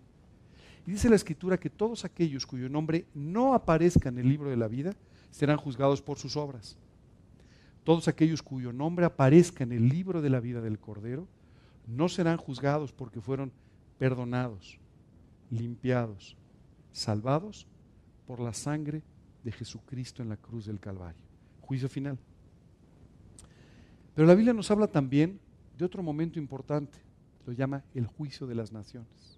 Y dice la Escritura que todos aquellos cuyo nombre no aparezca en el libro de la vida serán juzgados por sus obras. Todos aquellos cuyo nombre aparezca en el libro de la vida del Cordero no serán juzgados porque fueron perdonados, limpiados, salvados por la sangre de Jesucristo en la cruz del Calvario. Juicio final. Pero la Biblia nos habla también de otro momento importante, lo llama el juicio de las naciones.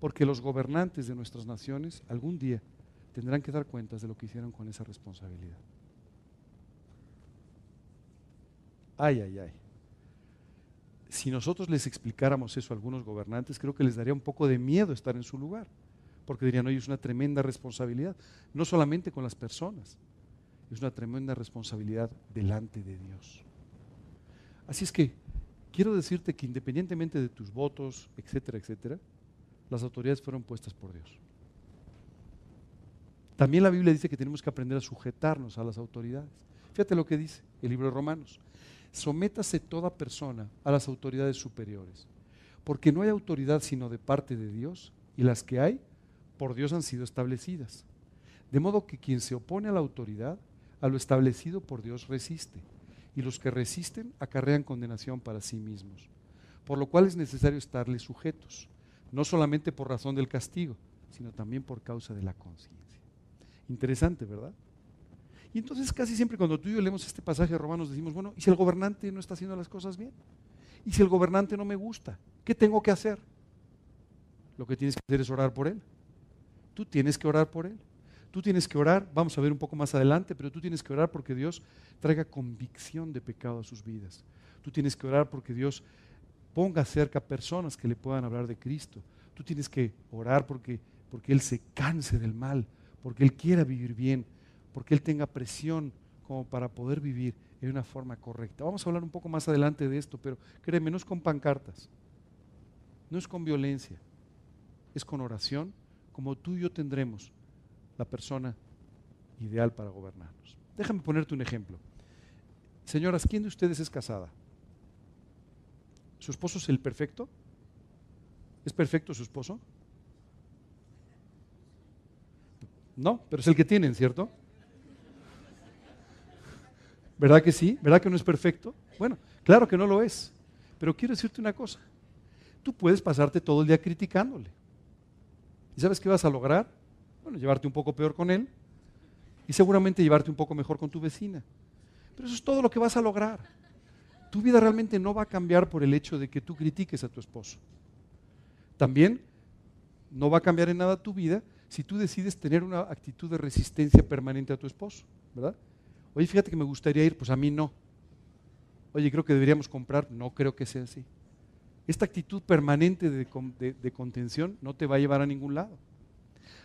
Porque los gobernantes de nuestras naciones algún día tendrán que dar cuentas de lo que hicieron con esa responsabilidad. Ay, ay, ay. Si nosotros les explicáramos eso a algunos gobernantes, creo que les daría un poco de miedo estar en su lugar, porque dirían, oye, es una tremenda responsabilidad, no solamente con las personas, es una tremenda responsabilidad delante de Dios. Así es que quiero decirte que independientemente de tus votos, etcétera, etcétera, las autoridades fueron puestas por Dios. También la Biblia dice que tenemos que aprender a sujetarnos a las autoridades. Fíjate lo que dice el libro de Romanos. Sométase toda persona a las autoridades superiores, porque no hay autoridad sino de parte de Dios, y las que hay, por Dios han sido establecidas. De modo que quien se opone a la autoridad, a lo establecido por Dios resiste, y los que resisten acarrean condenación para sí mismos. Por lo cual es necesario estarles sujetos, no solamente por razón del castigo, sino también por causa de la conciencia. Interesante, ¿verdad? Y entonces casi siempre cuando tú y yo leemos este pasaje de Romanos decimos, bueno, ¿y si el gobernante no está haciendo las cosas bien? ¿Y si el gobernante no me gusta? ¿Qué tengo que hacer? Lo que tienes que hacer es orar por él. Tú tienes que orar por él. Tú tienes que orar, vamos a ver un poco más adelante, pero tú tienes que orar porque Dios traiga convicción de pecado a sus vidas. Tú tienes que orar porque Dios ponga cerca personas que le puedan hablar de Cristo. Tú tienes que orar porque, porque Él se canse del mal, porque Él quiera vivir bien, porque Él tenga presión como para poder vivir en una forma correcta. Vamos a hablar un poco más adelante de esto, pero créeme, no es con pancartas, no es con violencia, es con oración, como tú y yo tendremos la persona ideal para gobernarnos. Déjame ponerte un ejemplo. Señoras, ¿quién de ustedes es casada? ¿Su esposo es el perfecto? ¿Es perfecto su esposo? No, pero es el que tienen, ¿cierto? ¿Verdad que sí? ¿Verdad que no es perfecto? Bueno, claro que no lo es. Pero quiero decirte una cosa. Tú puedes pasarte todo el día criticándole. ¿Y sabes qué vas a lograr? Bueno, llevarte un poco peor con él y seguramente llevarte un poco mejor con tu vecina. Pero eso es todo lo que vas a lograr. Tu vida realmente no va a cambiar por el hecho de que tú critiques a tu esposo. También no va a cambiar en nada tu vida si tú decides tener una actitud de resistencia permanente a tu esposo, ¿verdad? Oye, fíjate que me gustaría ir, pues a mí no. Oye, creo que deberíamos comprar, no creo que sea así. Esta actitud permanente de, contención no te va a llevar a ningún lado.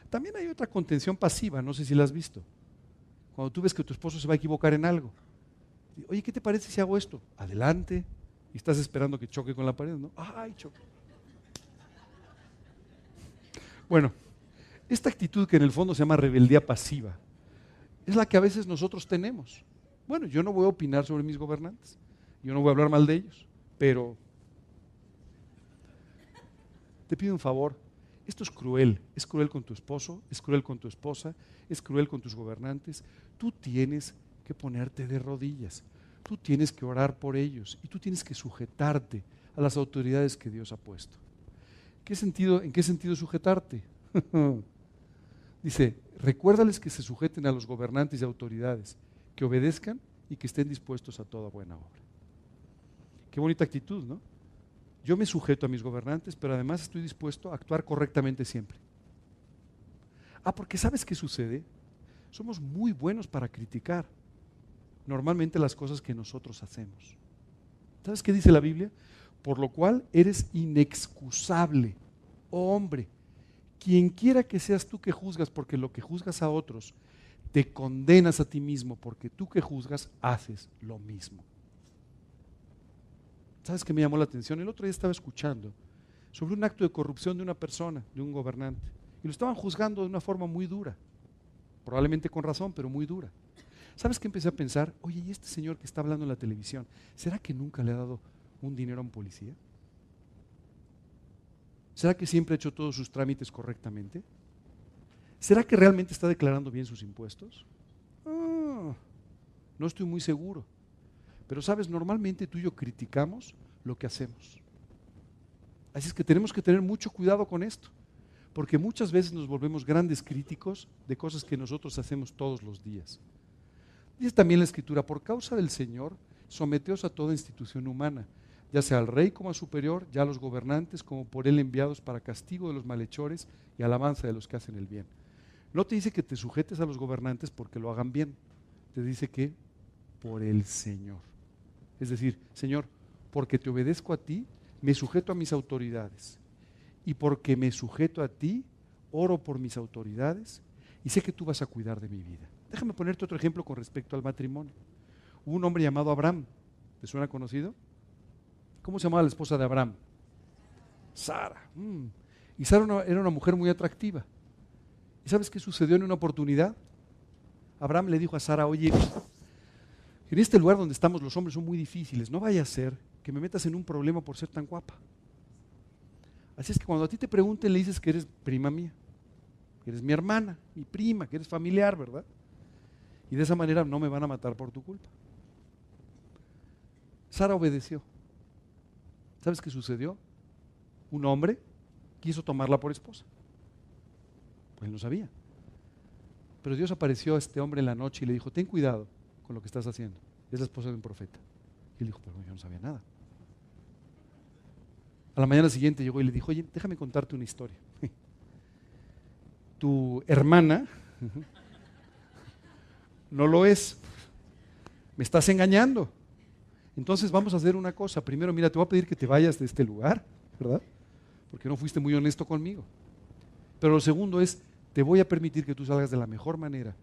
También hay otra contención pasiva, no sé si la has visto. Cuando tú ves que tu esposo se va a equivocar en algo. Oye, ¿qué te parece si hago esto? Adelante. Y estás esperando que choque con la pared, ¿no? Ay, choque. Bueno, esta actitud que en el fondo se llama rebeldía pasiva es la que a veces nosotros tenemos. Bueno, yo no voy a opinar sobre mis gobernantes, yo no voy a hablar mal de ellos, pero te pido un favor, esto es cruel, es cruel con tu esposo, es cruel con tu esposa, es cruel con tus gobernantes. Tú tienes que ponerte de rodillas, tú tienes que orar por ellos y tú tienes que sujetarte a las autoridades que Dios ha puesto. ¿Qué sentido, ¿En qué sentido sujetarte? Dice, recuérdales que se sujeten a los gobernantes y autoridades, que obedezcan y que estén dispuestos a toda buena obra. Qué bonita actitud, ¿no? Yo me sujeto a mis gobernantes, pero además estoy dispuesto a actuar correctamente siempre. Ah, porque ¿sabes qué sucede? Somos muy buenos para criticar normalmente las cosas que nosotros hacemos. ¿Sabes qué dice la Biblia? Por lo cual eres inexcusable, oh hombre, quien quiera que seas tú que juzgas, porque lo que juzgas a otros, te condenas a ti mismo, porque tú que juzgas haces lo mismo. ¿Sabes qué me llamó la atención? El otro día estaba escuchando sobre un acto de corrupción de una persona, de un gobernante, y lo estaban juzgando de una forma muy dura, probablemente con razón, pero muy dura. ¿Sabes qué empecé a pensar? Oye, ¿y este señor que está hablando en la televisión, será que nunca le ha dado un dinero a un policía? ¿Será que siempre ha hecho todos sus trámites correctamente? ¿Será que realmente está declarando bien sus impuestos? Ah, no estoy muy seguro. Pero sabes, normalmente tú y yo criticamos lo que hacemos. Así es que tenemos que tener mucho cuidado con esto, porque muchas veces nos volvemos grandes críticos de cosas que nosotros hacemos todos los días. Dice también la Escritura, por causa del Señor, someteos a toda institución humana ya sea al rey como a superior, ya a los gobernantes como por él enviados para castigo de los malhechores y alabanza de los que hacen el bien. No te dice que te sujetes a los gobernantes porque lo hagan bien. Te dice que por el Señor. Es decir, Señor, porque te obedezco a ti, me sujeto a mis autoridades. Y porque me sujeto a ti, oro por mis autoridades y sé que tú vas a cuidar de mi vida. Déjame ponerte otro ejemplo con respecto al matrimonio. Hubo un hombre llamado Abraham. ¿Te suena conocido? ¿Cómo se llamaba la esposa de Abraham? Sara. Mm. Y Sara era una mujer muy atractiva. ¿Y sabes qué sucedió en una oportunidad? Abraham le dijo a Sara, oye, en este lugar donde estamos los hombres son muy difíciles, no vaya a ser que me metas en un problema por ser tan guapa. Así es que cuando a ti te pregunten le dices que eres prima mía, que eres mi hermana, mi prima, que eres familiar, ¿verdad? Y de esa manera no me van a matar por tu culpa. Sara obedeció. ¿Sabes qué sucedió? Un hombre quiso tomarla por esposa. Pues él no sabía. Pero Dios apareció a este hombre en la noche y le dijo, ten cuidado con lo que estás haciendo. Es la esposa de un profeta. Y él dijo, pero yo no sabía nada. A la mañana siguiente llegó y le dijo, oye, déjame contarte una historia. tu hermana no lo es. Me estás engañando. Entonces vamos a hacer una cosa. Primero, mira, te voy a pedir que te vayas de este lugar, ¿verdad? Porque no fuiste muy honesto conmigo. Pero lo segundo es, te voy a permitir que tú salgas de la mejor manera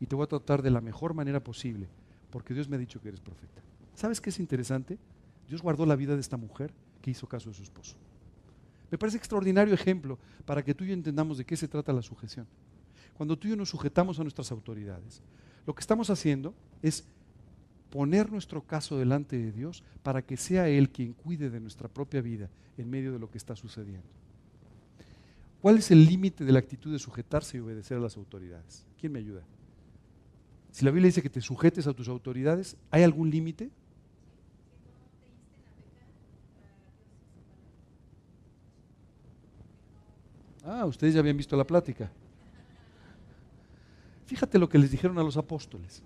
y te voy a tratar de la mejor manera posible, porque Dios me ha dicho que eres profeta. ¿Sabes qué es interesante? Dios guardó la vida de esta mujer que hizo caso de su esposo. Me parece extraordinario ejemplo para que tú y yo entendamos de qué se trata la sujeción. Cuando tú y yo nos sujetamos a nuestras autoridades, lo que estamos haciendo es poner nuestro caso delante de Dios para que sea Él quien cuide de nuestra propia vida en medio de lo que está sucediendo. ¿Cuál es el límite de la actitud de sujetarse y obedecer a las autoridades? ¿Quién me ayuda? Si la Biblia dice que te sujetes a tus autoridades, ¿hay algún límite? Ah, ustedes ya habían visto la plática. Fíjate lo que les dijeron a los apóstoles.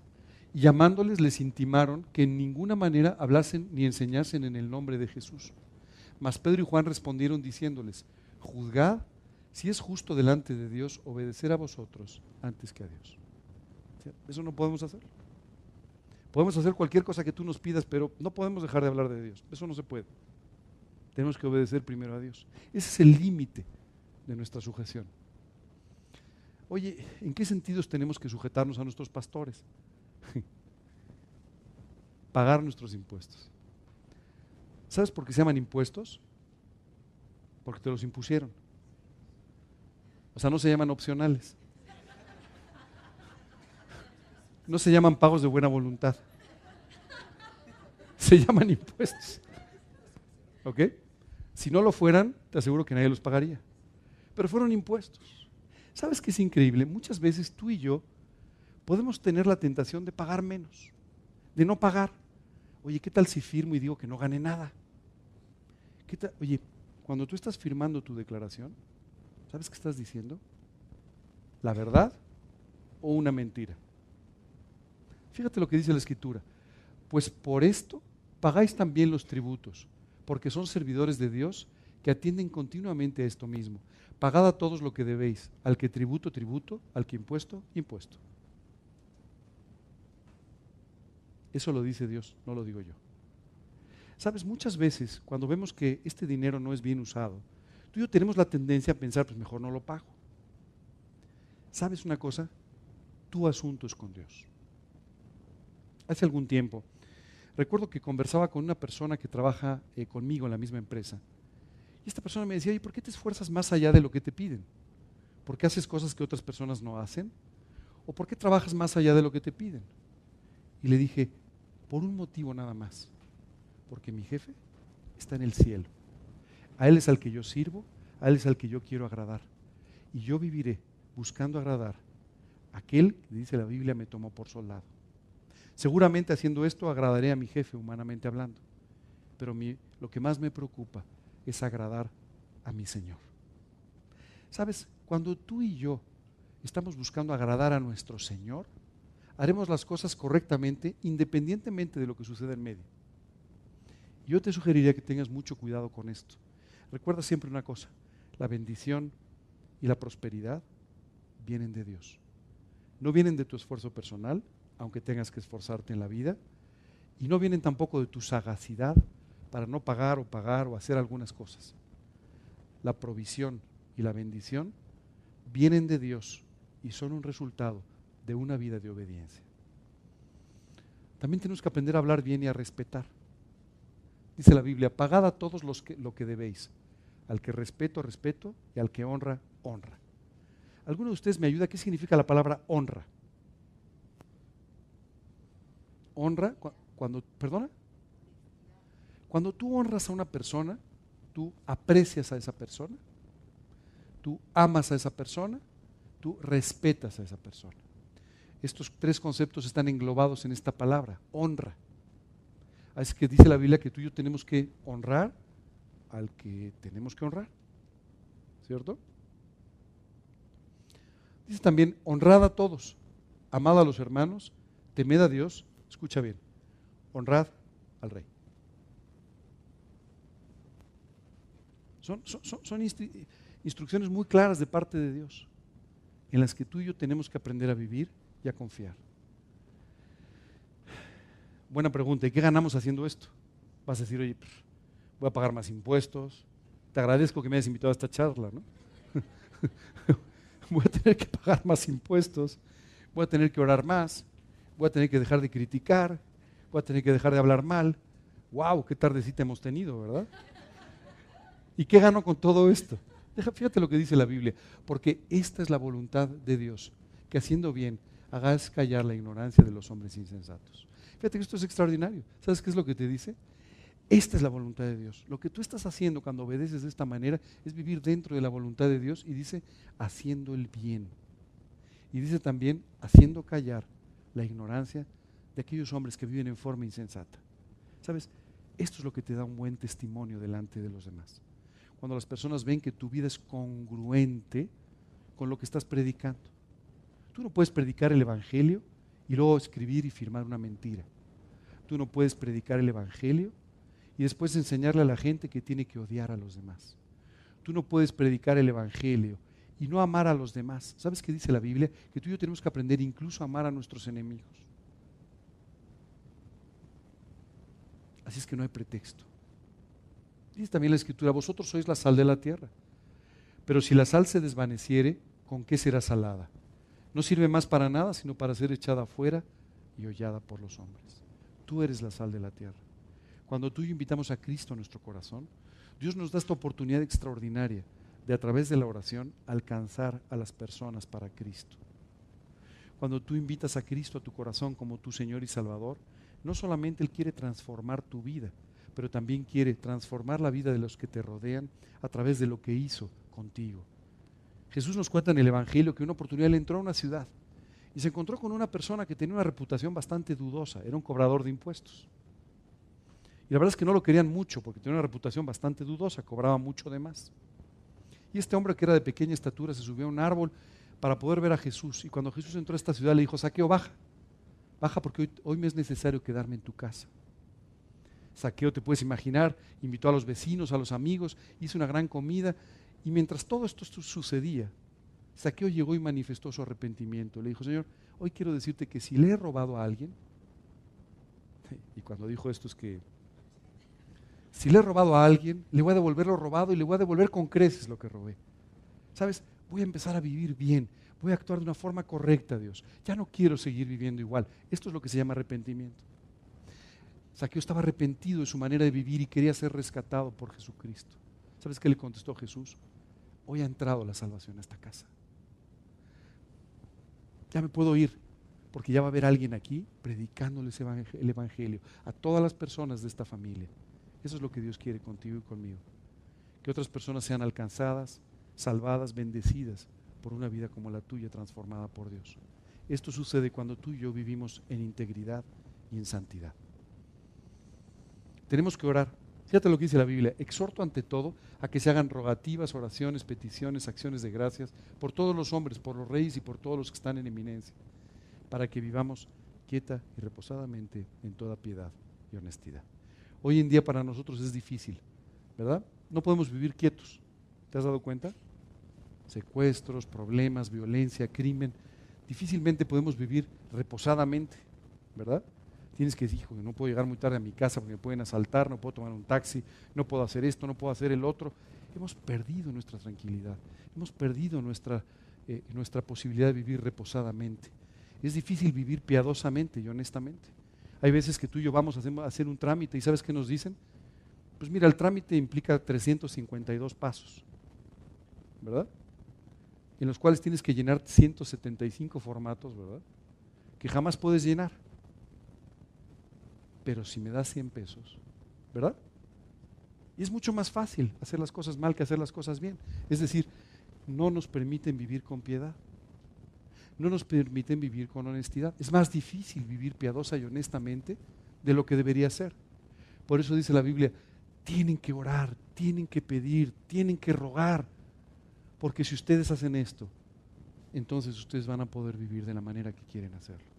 llamándoles les intimaron que en ninguna manera hablasen ni enseñasen en el nombre de Jesús. Mas Pedro y Juan respondieron diciéndoles, juzgad si es justo delante de Dios obedecer a vosotros antes que a Dios. Eso no podemos hacer. Podemos hacer cualquier cosa que tú nos pidas, pero no podemos dejar de hablar de Dios. Eso no se puede. Tenemos que obedecer primero a Dios. Ese es el límite de nuestra sujeción. Oye, ¿en qué sentidos tenemos que sujetarnos a nuestros pastores? Pagar nuestros impuestos. ¿Sabes por qué se llaman impuestos? Porque te los impusieron. O sea, no se llaman opcionales. No se llaman pagos de buena voluntad. Se llaman impuestos. ¿Ok? Si no lo fueran, te aseguro que nadie los pagaría. Pero fueron impuestos. ¿Sabes qué es increíble? Muchas veces tú y yo podemos tener la tentación de pagar menos, de no pagar. Oye, ¿qué tal si firmo y digo que no gane nada? ¿Qué Oye, cuando tú estás firmando tu declaración, ¿Sabes qué estás diciendo? ¿La verdad o una mentira? Fíjate lo que dice la escritura. Pues por esto pagáis también los tributos, porque son servidores de Dios que atienden continuamente a esto mismo. Pagad a todos lo que debéis, al que tributo, tributo, al que impuesto, impuesto. Eso lo dice Dios, no lo digo yo. Sabes, muchas veces cuando vemos que este dinero no es bien usado, Tú y yo tenemos la tendencia a pensar, pues mejor no lo pago. ¿Sabes una cosa? Tu asunto es con Dios. Hace algún tiempo, recuerdo que conversaba con una persona que trabaja eh, conmigo en la misma empresa. Esta persona me decía, ¿y por qué te esfuerzas más allá de lo que te piden? ¿Por qué haces cosas que otras personas no hacen? ¿O por qué trabajas más allá de lo que te piden? Y le dije, por un motivo nada más, porque mi jefe está en el cielo a Él es al que yo sirvo, a Él es al que yo quiero agradar. Y yo viviré buscando agradar a aquel que dice la Biblia me tomó por soldado. Seguramente haciendo esto agradaré a mi jefe humanamente hablando, pero lo que más me preocupa es agradar a mi Señor. Sabes, cuando tú y yo estamos buscando agradar a nuestro Señor, haremos las cosas correctamente independientemente de lo que suceda en medio. Yo te sugeriría que tengas mucho cuidado con esto. Recuerda siempre una cosa, la bendición y la prosperidad vienen de Dios. No vienen de tu esfuerzo personal, aunque tengas que esforzarte en la vida, y no vienen tampoco de tu sagacidad para no pagar o pagar o hacer algunas cosas. La provisión y la bendición vienen de Dios y son un resultado de una vida de obediencia. También tenemos que aprender a hablar bien y a respetar. Dice la Biblia, pagad a todos los que, lo que debéis. Al que respeto, respeto, y al que honra, honra. ¿Alguno de ustedes me ayuda? ¿Qué significa la palabra honra? Honra, cuando, perdona, cuando tú honras a una persona, tú aprecias a esa persona, tú amas a esa persona, tú respetas a esa persona. Estos tres conceptos están englobados en esta palabra, honra. Así que dice la Biblia que tú y yo tenemos que honrar al que tenemos que honrar. ¿Cierto? Dice también, honrad a todos, amad a los hermanos, temed a Dios, escucha bien, honrad al rey. Son, instrucciones muy claras de parte de Dios, en las que tú y yo tenemos que aprender a vivir y a confiar. Buena pregunta, ¿y qué ganamos haciendo esto? Vas a decir, oye, voy a pagar más impuestos, te agradezco que me hayas invitado a esta charla, ¿no? voy a tener que pagar más impuestos, voy a tener que orar más, voy a tener que dejar de criticar, voy a tener que dejar de hablar mal. ¡Wow! ¡Qué tardecita hemos tenido, ¿verdad? ¿Y qué gano con todo esto? fíjate lo que dice la Biblia, porque esta es la voluntad de Dios, que haciendo bien hagas callar la ignorancia de los hombres insensatos. Fíjate que esto es extraordinario. ¿Sabes qué es lo que te dice? Esta es la voluntad de Dios. Lo que tú estás haciendo cuando obedeces de esta manera es vivir dentro de la voluntad de Dios y dice haciendo el bien. Y dice también haciendo callar la ignorancia de aquellos hombres que viven en forma insensata. ¿Sabes? Esto es lo que te da un buen testimonio delante de los demás. Cuando las personas ven que tu vida es congruente con lo que estás predicando. Tú no puedes predicar el Evangelio y luego escribir y firmar una mentira. Tú no puedes predicar el Evangelio y después enseñarle a la gente que tiene que odiar a los demás. Tú no puedes predicar el Evangelio y no amar a los demás. ¿Sabes qué dice la Biblia? Que tú y yo tenemos que aprender incluso a amar a nuestros enemigos. Así es que no hay pretexto. Dice también la Escritura, vosotros sois la sal de la tierra. Pero si la sal se desvaneciere, ¿con qué será salada? No sirve más para nada, sino para ser echada afuera y hollada por los hombres. Tú eres la sal de la tierra. Cuando tú invitamos a Cristo a nuestro corazón, Dios nos da esta oportunidad extraordinaria de a través de la oración alcanzar a las personas para Cristo. Cuando tú invitas a Cristo a tu corazón como tu Señor y Salvador, no solamente Él quiere transformar tu vida, pero también quiere transformar la vida de los que te rodean a través de lo que hizo contigo. Jesús nos cuenta en el Evangelio que una oportunidad le entró a una ciudad y se encontró con una persona que tenía una reputación bastante dudosa, era un cobrador de impuestos. Y la verdad es que no lo querían mucho porque tenía una reputación bastante dudosa, cobraba mucho de más. Y este hombre que era de pequeña estatura se subió a un árbol para poder ver a Jesús. Y cuando Jesús entró a esta ciudad le dijo, Saqueo, baja, baja porque hoy, hoy me es necesario quedarme en tu casa. Saqueo, te puedes imaginar, invitó a los vecinos, a los amigos, hizo una gran comida y mientras todo esto sucedía, Saqueo llegó y manifestó su arrepentimiento. Le dijo, Señor, hoy quiero decirte que si le he robado a alguien, y cuando dijo esto es que, si le he robado a alguien, le voy a devolver lo robado y le voy a devolver con creces lo que robé. ¿Sabes? Voy a empezar a vivir bien, voy a actuar de una forma correcta, Dios. Ya no quiero seguir viviendo igual. Esto es lo que se llama arrepentimiento. Saqueo estaba arrepentido de su manera de vivir y quería ser rescatado por Jesucristo. ¿Sabes qué le contestó Jesús? hoy ha entrado la salvación a esta casa. Ya me puedo ir, porque ya va a haber alguien aquí predicándoles el Evangelio a todas las personas de esta familia. Eso es lo que Dios quiere contigo y conmigo. Que otras personas sean alcanzadas, salvadas, bendecidas por una vida como la tuya, transformada por Dios. Esto sucede cuando tú y yo vivimos en integridad y en santidad. Tenemos que orar Fíjate lo que dice la Biblia. Exhorto ante todo a que se hagan rogativas, oraciones, peticiones, acciones de gracias por todos los hombres, por los reyes y por todos los que están en eminencia, para que vivamos quieta y reposadamente en toda piedad y honestidad. Hoy en día para nosotros es difícil, ¿verdad? No podemos vivir quietos. ¿Te has dado cuenta? secuestros, problemas, violencia, crimen, difícilmente podemos vivir reposadamente, ¿verdad? Tienes que decir, no puedo llegar muy tarde a mi casa porque me pueden asaltar, no puedo tomar un taxi, no puedo hacer esto, no puedo hacer el otro. Hemos perdido nuestra tranquilidad, hemos perdido nuestra, eh, nuestra posibilidad de vivir reposadamente. Es difícil vivir piadosamente y honestamente. Hay veces que tú y yo vamos a hacer un trámite y ¿sabes qué nos dicen? Pues mira, el trámite implica 352 pasos, ¿verdad? En los cuales tienes que llenar 175 formatos, ¿verdad? Que jamás puedes llenar. Pero si me das 100 pesos, ¿verdad? Y es mucho más fácil hacer las cosas mal que hacer las cosas bien. Es decir, no nos permiten vivir con piedad. No nos permiten vivir con honestidad. Es más difícil vivir piadosa y honestamente de lo que debería ser. Por eso dice la Biblia, tienen que orar, tienen que pedir, tienen que rogar. Porque si ustedes hacen esto, entonces ustedes van a poder vivir de la manera que quieren hacerlo.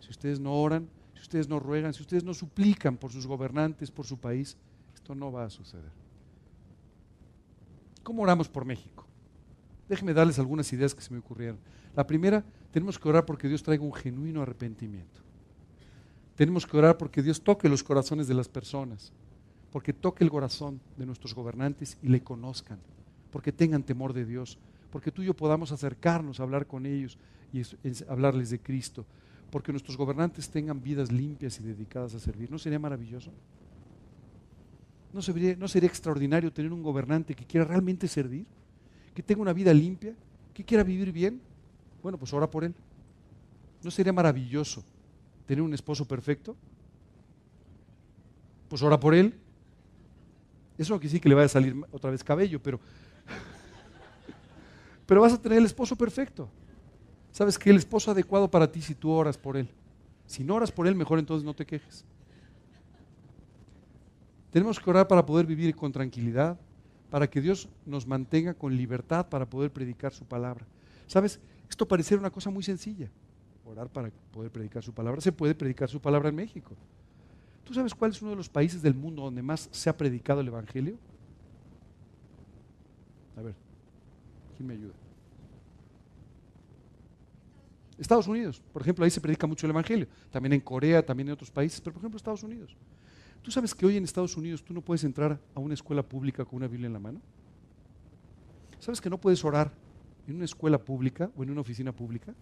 Si ustedes no oran, si ustedes no ruegan, si ustedes no suplican por sus gobernantes, por su país, esto no va a suceder. ¿Cómo oramos por México? Déjenme darles algunas ideas que se me ocurrieron. La primera, tenemos que orar porque Dios traiga un genuino arrepentimiento. Tenemos que orar porque Dios toque los corazones de las personas porque toque el corazón de nuestros gobernantes y le conozcan, porque tengan temor de Dios, porque tú y yo podamos acercarnos a hablar con ellos y hablarles de Cristo, porque nuestros gobernantes tengan vidas limpias y dedicadas a servir. ¿No sería maravilloso? ¿No sería, ¿No sería extraordinario tener un gobernante que quiera realmente servir? Que tenga una vida limpia, que quiera vivir bien. Bueno, pues ora por él. ¿No sería maravilloso tener un esposo perfecto? Pues ora por él. Eso no quiere decir que le vaya a salir otra vez cabello, pero, pero vas a tener el esposo perfecto. Sabes que el esposo adecuado para ti si tú oras por él. Si no oras por él, mejor entonces no te quejes. Tenemos que orar para poder vivir con tranquilidad, para que Dios nos mantenga con libertad para poder predicar su palabra. ¿Sabes? Esto pareciera una cosa muy sencilla. Orar para poder predicar su palabra. Se puede predicar su palabra en México. ¿Tú sabes cuál es uno de los países del mundo donde más se ha predicado el Evangelio? A ver, ¿quién me ayuda? Estados Unidos, por ejemplo, ahí se predica mucho el Evangelio. También en Corea, también en otros países, pero por ejemplo Estados Unidos. ¿Tú sabes que hoy en Estados Unidos tú no puedes entrar a una escuela pública con una Biblia en la mano? ¿Sabes que no puedes orar en una escuela pública o en una oficina pública?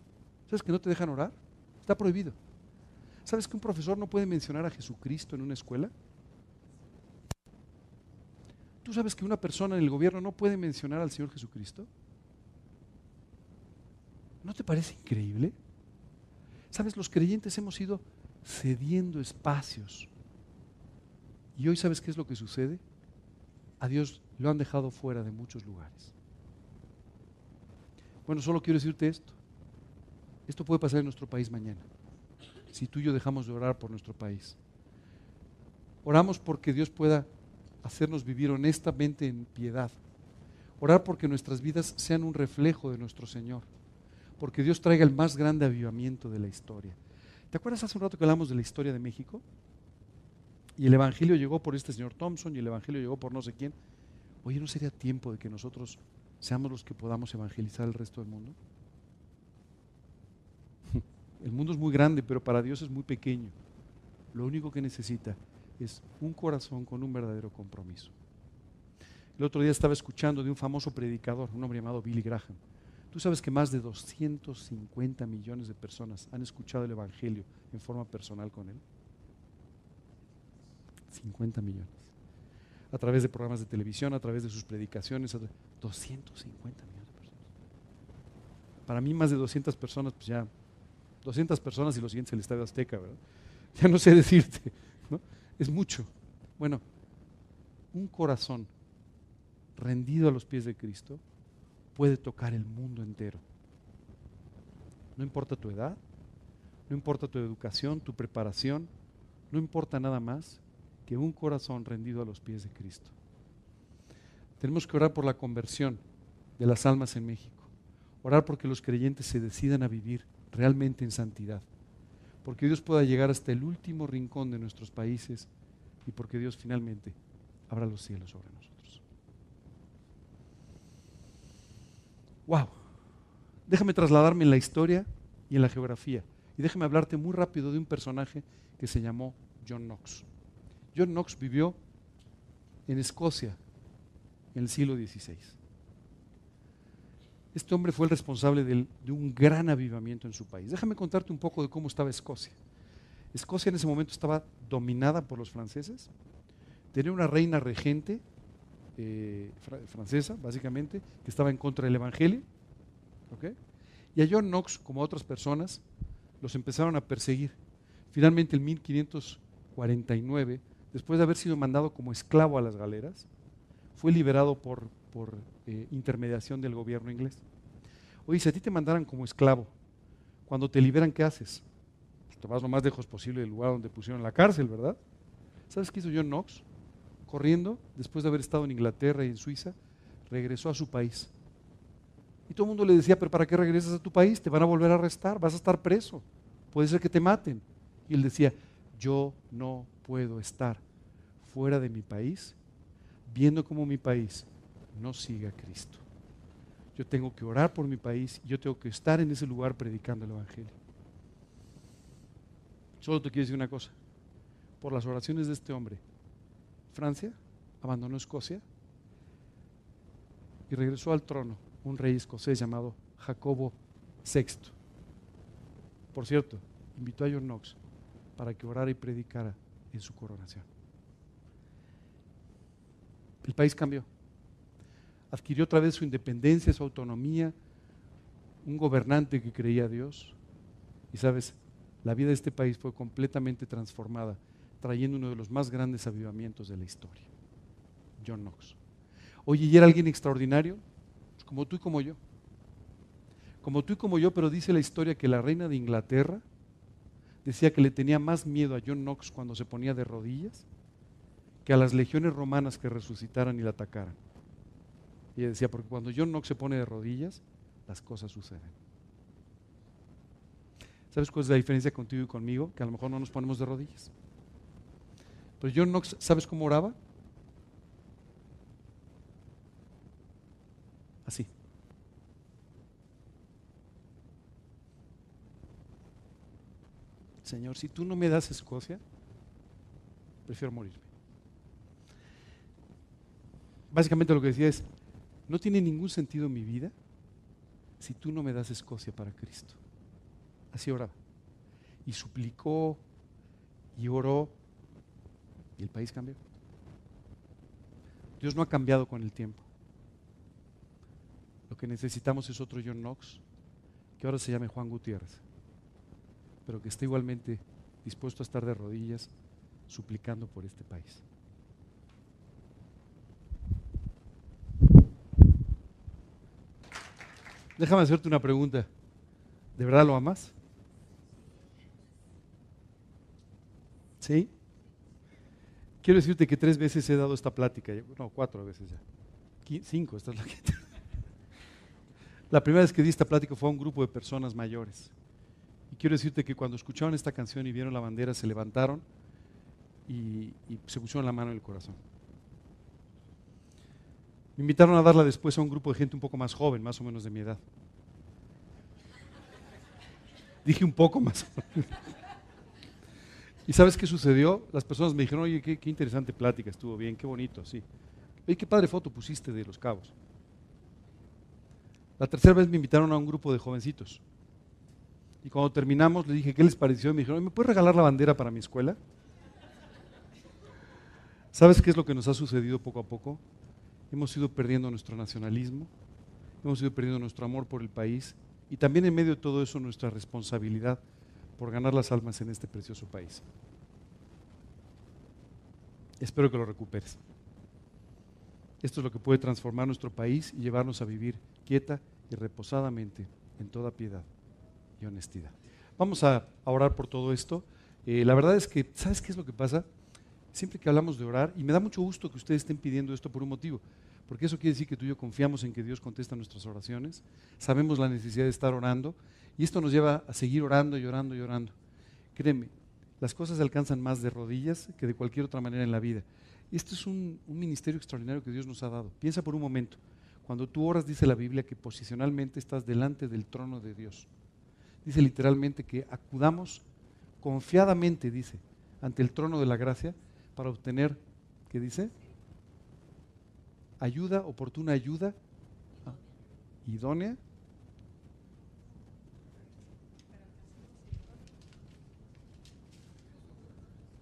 ¿Sabes que no te dejan orar? Está prohibido. ¿Sabes que un profesor no puede mencionar a Jesucristo en una escuela? ¿Tú sabes que una persona en el gobierno no puede mencionar al Señor Jesucristo? ¿No te parece increíble? Sabes, los creyentes hemos ido cediendo espacios. Y hoy sabes qué es lo que sucede? A Dios lo han dejado fuera de muchos lugares. Bueno, solo quiero decirte esto. Esto puede pasar en nuestro país mañana si tú y yo dejamos de orar por nuestro país. Oramos porque Dios pueda hacernos vivir honestamente en piedad. Orar porque nuestras vidas sean un reflejo de nuestro Señor. Porque Dios traiga el más grande avivamiento de la historia. ¿Te acuerdas hace un rato que hablamos de la historia de México? Y el Evangelio llegó por este señor Thompson y el Evangelio llegó por no sé quién. Oye, ¿no sería tiempo de que nosotros seamos los que podamos evangelizar el resto del mundo? El mundo es muy grande, pero para Dios es muy pequeño. Lo único que necesita es un corazón con un verdadero compromiso. El otro día estaba escuchando de un famoso predicador, un hombre llamado Billy Graham. Tú sabes que más de 250 millones de personas han escuchado el Evangelio en forma personal con él. 50 millones. A través de programas de televisión, a través de sus predicaciones, 250 millones de personas. Para mí más de 200 personas, pues ya 200 personas y los siguientes el Estadio Azteca, ¿verdad? Ya no sé decirte, ¿no? Es mucho. Bueno, un corazón rendido a los pies de Cristo puede tocar el mundo entero. No importa tu edad, no importa tu educación, tu preparación, no importa nada más que un corazón rendido a los pies de Cristo. Tenemos que orar por la conversión de las almas en México. Orar porque los creyentes se decidan a vivir realmente en santidad. Porque Dios pueda llegar hasta el último rincón de nuestros países y porque Dios finalmente abra los cielos sobre nosotros. Wow. Déjame trasladarme en la historia y en la geografía. Y déjame hablarte muy rápido de un personaje que se llamó John Knox. John Knox vivió en Escocia en el siglo XVI. Este hombre fue el responsable de un gran avivamiento en su país. Déjame contarte un poco de cómo estaba Escocia. Escocia en ese momento estaba dominada por los franceses. Tenía una reina regente eh, francesa, básicamente, que estaba en contra del Evangelio. Y a John Knox, como a otras personas, los empezaron a perseguir. Finalmente, en 1549, después de haber sido mandado como esclavo a las galeras, fue liberado por, eh, intermediación del gobierno inglés. Oye, si a ti te mandaran como esclavo, cuando te liberan, ¿qué haces? Pues te vas lo más lejos posible del lugar donde pusieron la cárcel, ¿verdad? ¿Sabes qué hizo John Knox? Corriendo, después de haber estado en Inglaterra y en Suiza, regresó a su país. Y todo el mundo le decía, pero ¿para qué regresas a tu país? Te van a volver a arrestar, vas a estar preso, puede ser que te maten. Y él decía, yo no puedo estar fuera de mi país viendo cómo mi país no sigue a Cristo. Yo tengo que orar por mi país yo tengo que estar en ese lugar predicando el Evangelio. Solo te quiero decir una cosa. Por las oraciones de este hombre, Francia abandonó Escocia y regresó al trono un rey escocés llamado Jacobo VI. Por cierto, invitó a John Knox para que orara y predicara en su coronación. El país cambió. Adquirió otra vez su independencia, su autonomía, un gobernante que creía a Dios. Y sabes, la vida de este país fue completamente transformada, trayendo uno de los más grandes avivamientos de la historia. John Knox. Oye, ¿y era alguien extraordinario? Pues como tú y como yo. Como tú y como yo, pero dice la historia que la reina de Inglaterra decía que le tenía más miedo a John Knox cuando se ponía de rodillas que a las legiones romanas que resucitaran y la atacaran. Y decía, porque cuando John Knox se pone de rodillas, las cosas suceden. ¿Sabes cuál es la diferencia contigo y conmigo? Que a lo mejor no nos ponemos de rodillas. Pero John Knox, ¿sabes cómo oraba? Así. Señor, si tú no me das Escocia, prefiero morirme. Básicamente lo que decía es, no tiene ningún sentido mi vida si tú no me das Escocia para Cristo. Así oraba. Y suplicó y oró y el país cambió. Dios no ha cambiado con el tiempo. Lo que necesitamos es otro John Knox, que ahora se llame Juan Gutiérrez, pero que esté igualmente dispuesto a estar de rodillas suplicando por este país. Déjame hacerte una pregunta. ¿De verdad lo amas? ¿Sí? Quiero decirte que tres veces he dado esta plática, no, cuatro veces ya. Cinco, esta es la quinta. La primera vez que di esta plática fue a un grupo de personas mayores. Y quiero decirte que cuando escucharon esta canción y vieron la bandera, se levantaron y, y se pusieron la mano en el corazón. Me invitaron a darla después a un grupo de gente un poco más joven, más o menos de mi edad. Dije un poco más. ¿Y sabes qué sucedió? Las personas me dijeron, oye, qué, interesante plática, estuvo bien, qué bonito, sí. Oye, qué padre foto pusiste de los cabos. La tercera vez me invitaron a un grupo de jovencitos. Y cuando terminamos, le dije, ¿qué les pareció? Y me dijeron, ¿me puedes regalar la bandera para mi escuela? ¿Sabes qué es lo que nos ha sucedido poco a poco? hemos ido perdiendo nuestro nacionalismo, hemos ido perdiendo nuestro amor por el país y también en medio de todo eso nuestra responsabilidad por ganar las almas en este precioso país. Espero que lo recuperes. Esto es lo que puede transformar nuestro país y llevarnos a vivir quieta y reposadamente en toda piedad y honestidad. Vamos a, orar por todo esto. Eh, la verdad es que, ¿sabes qué es lo que pasa? siempre que hablamos de orar, y me da mucho gusto que ustedes estén pidiendo esto por un motivo, porque eso quiere decir que tú y yo confiamos en que Dios contesta nuestras oraciones, sabemos la necesidad de estar orando, y esto nos lleva a seguir orando y orando y orando. Créeme, las cosas se alcanzan más de rodillas que de cualquier otra manera en la vida. Y esto es un, un ministerio extraordinario que Dios nos ha dado. Piensa por un momento, Cuando tú oras, dice la Biblia que posicionalmente estás delante del trono de Dios. Dice literalmente que acudamos confiadamente, dice, ante el trono de la gracia para obtener, ¿qué dice? Ayuda, oportuna ayuda, ah, idónea.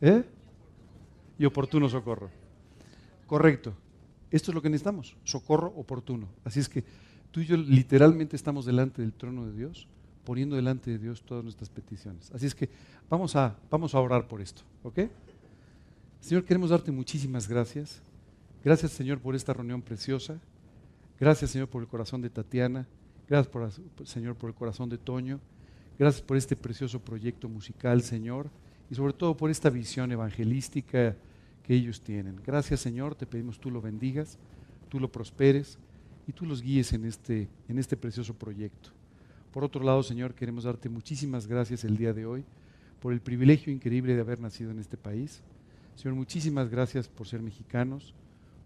¿Eh? Y oportuno socorro. Correcto. Esto es lo que necesitamos, socorro oportuno. Así es que tú y yo literalmente estamos delante del trono de Dios, poniendo delante de Dios todas nuestras peticiones. Así es que vamos a, vamos a orar por esto, ¿ok? Señor, queremos darte muchísimas gracias. Gracias, Señor, por esta reunión preciosa. Gracias, Señor, por el corazón de Tatiana. Gracias, Señor, por el corazón de Toño. Gracias por este precioso proyecto musical, Señor. Y sobre todo por esta visión evangelística que ellos tienen. Gracias Señor, te pedimos tú lo bendigas, tú lo prosperes y tú los guíes en este, en este precioso proyecto. Por otro lado, Señor, queremos darte muchísimas gracias el día de hoy por el privilegio increíble de haber nacido en este país. Señor, muchísimas gracias por ser mexicanos.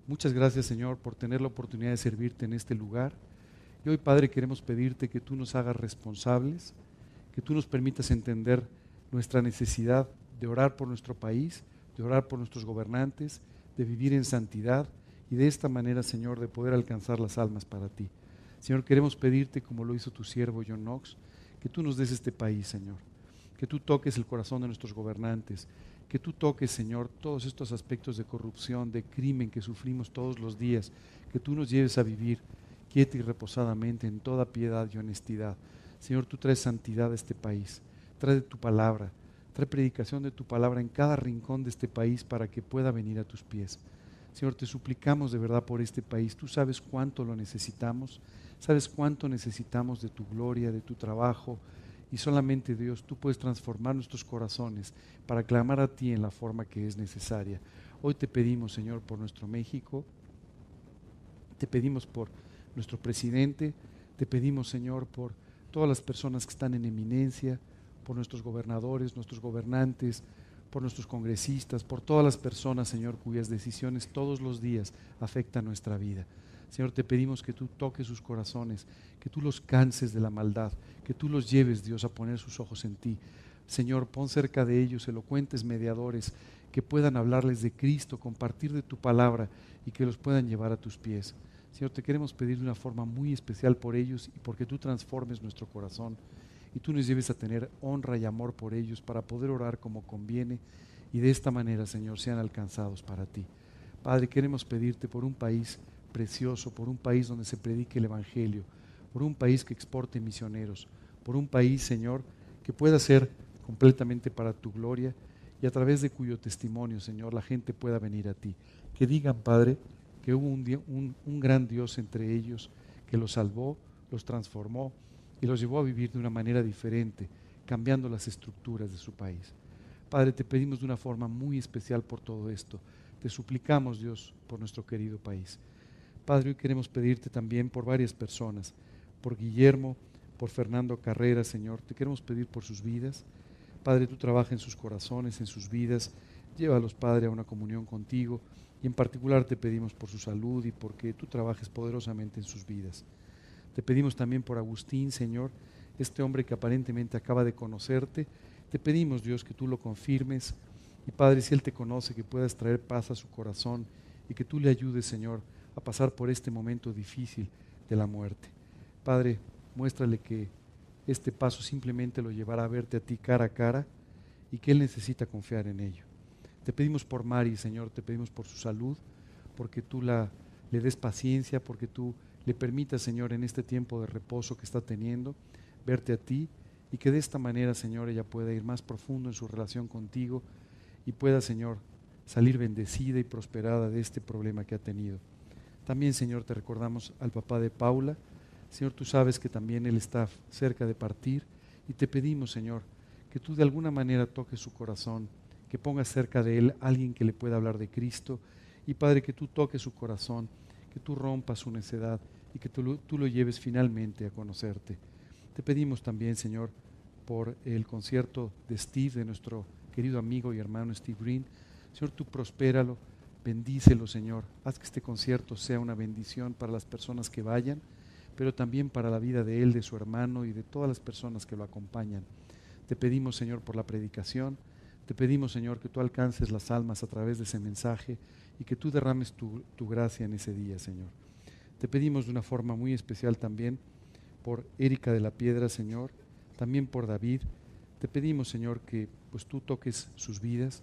Muchas gracias, Señor, por tener la oportunidad de servirte en este lugar. Y hoy, Padre, queremos pedirte que tú nos hagas responsables, que tú nos permitas entender nuestra necesidad de orar por nuestro país de orar por nuestros gobernantes, de vivir en santidad y de esta manera, Señor, de poder alcanzar las almas para ti. Señor, queremos pedirte, como lo hizo tu siervo John Knox, que tú nos des este país, Señor, que tú toques el corazón de nuestros gobernantes, que tú toques, Señor, todos estos aspectos de corrupción, de crimen que sufrimos todos los días, que tú nos lleves a vivir quieta y reposadamente en toda piedad y honestidad. Señor, tú traes santidad a este país, trae tu palabra, Trae predicación de tu palabra en cada rincón de este país para que pueda venir a tus pies. Señor, te suplicamos de verdad por este país. Tú sabes cuánto lo necesitamos, sabes cuánto necesitamos de tu gloria, de tu trabajo. Y solamente Dios, tú puedes transformar nuestros corazones para clamar a ti en la forma que es necesaria. Hoy te pedimos, Señor, por nuestro México. Te pedimos por nuestro presidente. Te pedimos, Señor, por todas las personas que están en eminencia por nuestros gobernadores, nuestros gobernantes, por nuestros congresistas, por todas las personas, Señor, cuyas decisiones todos los días afectan nuestra vida. Señor, te pedimos que tú toques sus corazones, que tú los canses de la maldad, que tú los lleves, Dios, a poner sus ojos en ti. Señor, pon cerca de ellos elocuentes mediadores que puedan hablarles de Cristo, compartir de tu palabra y que los puedan llevar a tus pies. Señor, te queremos pedir de una forma muy especial por ellos y porque tú transformes nuestro corazón y tú nos lleves a tener honra y amor por ellos para poder orar como conviene y de esta manera, Señor, sean alcanzados para ti. Padre, queremos pedirte por un país precioso, por un país donde se predique el Evangelio, por un país que exporte misioneros, por un país, Señor, que pueda ser completamente para tu gloria y a través de cuyo testimonio, Señor, la gente pueda venir a ti. Que digan, Padre, que hubo un, un, un gran Dios entre ellos que los salvó, los transformó y los llevó a vivir de una manera diferente, cambiando las estructuras de su país. Padre, te pedimos de una forma muy especial por todo esto. Te suplicamos, Dios, por nuestro querido país. Padre, hoy queremos pedirte también por varias personas, por Guillermo, por Fernando Carrera, Señor. Te queremos pedir por sus vidas. Padre, tú trabajas en sus corazones, en sus vidas. Llévalos, Padre, a una comunión contigo. Y en particular te pedimos por su salud y porque tú trabajes poderosamente en sus vidas. Te pedimos también por Agustín, Señor, este hombre que aparentemente acaba de conocerte. Te pedimos, Dios, que tú lo confirmes. Y Padre, si Él te conoce, que puedas traer paz a su corazón y que tú le ayudes, Señor, a pasar por este momento difícil de la muerte. Padre, muéstrale que este paso simplemente lo llevará a verte a ti cara a cara y que Él necesita confiar en ello. Te pedimos por Mari, Señor, te pedimos por su salud, porque tú la, le des paciencia, porque tú le permita, Señor, en este tiempo de reposo que está teniendo, verte a ti y que de esta manera, Señor, ella pueda ir más profundo en su relación contigo y pueda, Señor, salir bendecida y prosperada de este problema que ha tenido. También, Señor, te recordamos al papá de Paula. Señor, tú sabes que también él está cerca de partir y te pedimos, Señor, que tú de alguna manera toques su corazón, que pongas cerca de él alguien que le pueda hablar de Cristo y Padre, que tú toques su corazón, que tú rompas su necedad y que tú, lo lleves finalmente a conocerte. Te pedimos también, Señor, por el concierto de Steve, de nuestro querido amigo y hermano Steve Green. Señor, tú prospéralo, Bendícelo, Señor. Haz que este concierto sea una bendición para las personas que vayan, pero también para la vida de él, de su hermano y de todas las personas que lo acompañan. Te pedimos, Señor, por la predicación. Te pedimos, Señor, que tú alcances las almas a través de ese mensaje y que tú derrames tu, gracia en ese día, Señor. Te pedimos de una forma muy especial también por Erika de la Piedra, Señor, también por David. Te pedimos, Señor, que pues tú toques sus vidas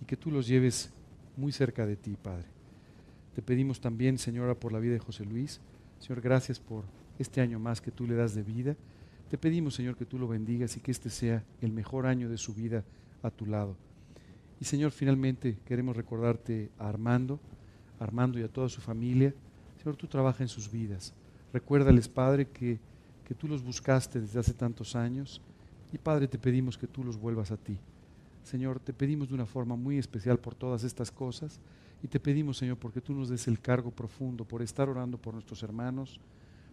y que tú los lleves muy cerca de ti, Padre. Te pedimos también, Señora, por la vida de José Luis. Señor, gracias por este año más que tú le das de vida. Te pedimos, Señor, que tú lo bendigas y que este sea el mejor año de su vida a tu lado. Y Señor, finalmente queremos recordarte a Armando, Armando y a toda su familia. Señor, tú trabajas en sus vidas. Recuérdales, Padre, que, que tú los buscaste desde hace tantos años. Y Padre, te pedimos que tú los vuelvas a ti. Señor, te pedimos de una forma muy especial por todas estas cosas y te pedimos, Señor, porque tú nos des el cargo profundo por estar orando por nuestros hermanos,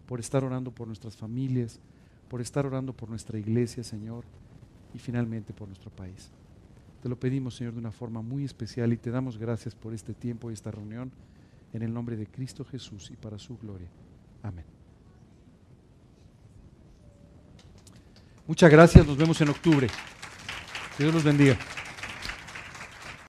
por estar orando por nuestras familias, por estar orando por nuestra iglesia, Señor, y finalmente por nuestro país. Te lo pedimos, Señor, de una forma muy especial y te damos gracias por este tiempo y esta reunión en el nombre de Cristo Jesús y para su gloria. Amén. Muchas gracias, nos vemos en octubre. Dios los bendiga.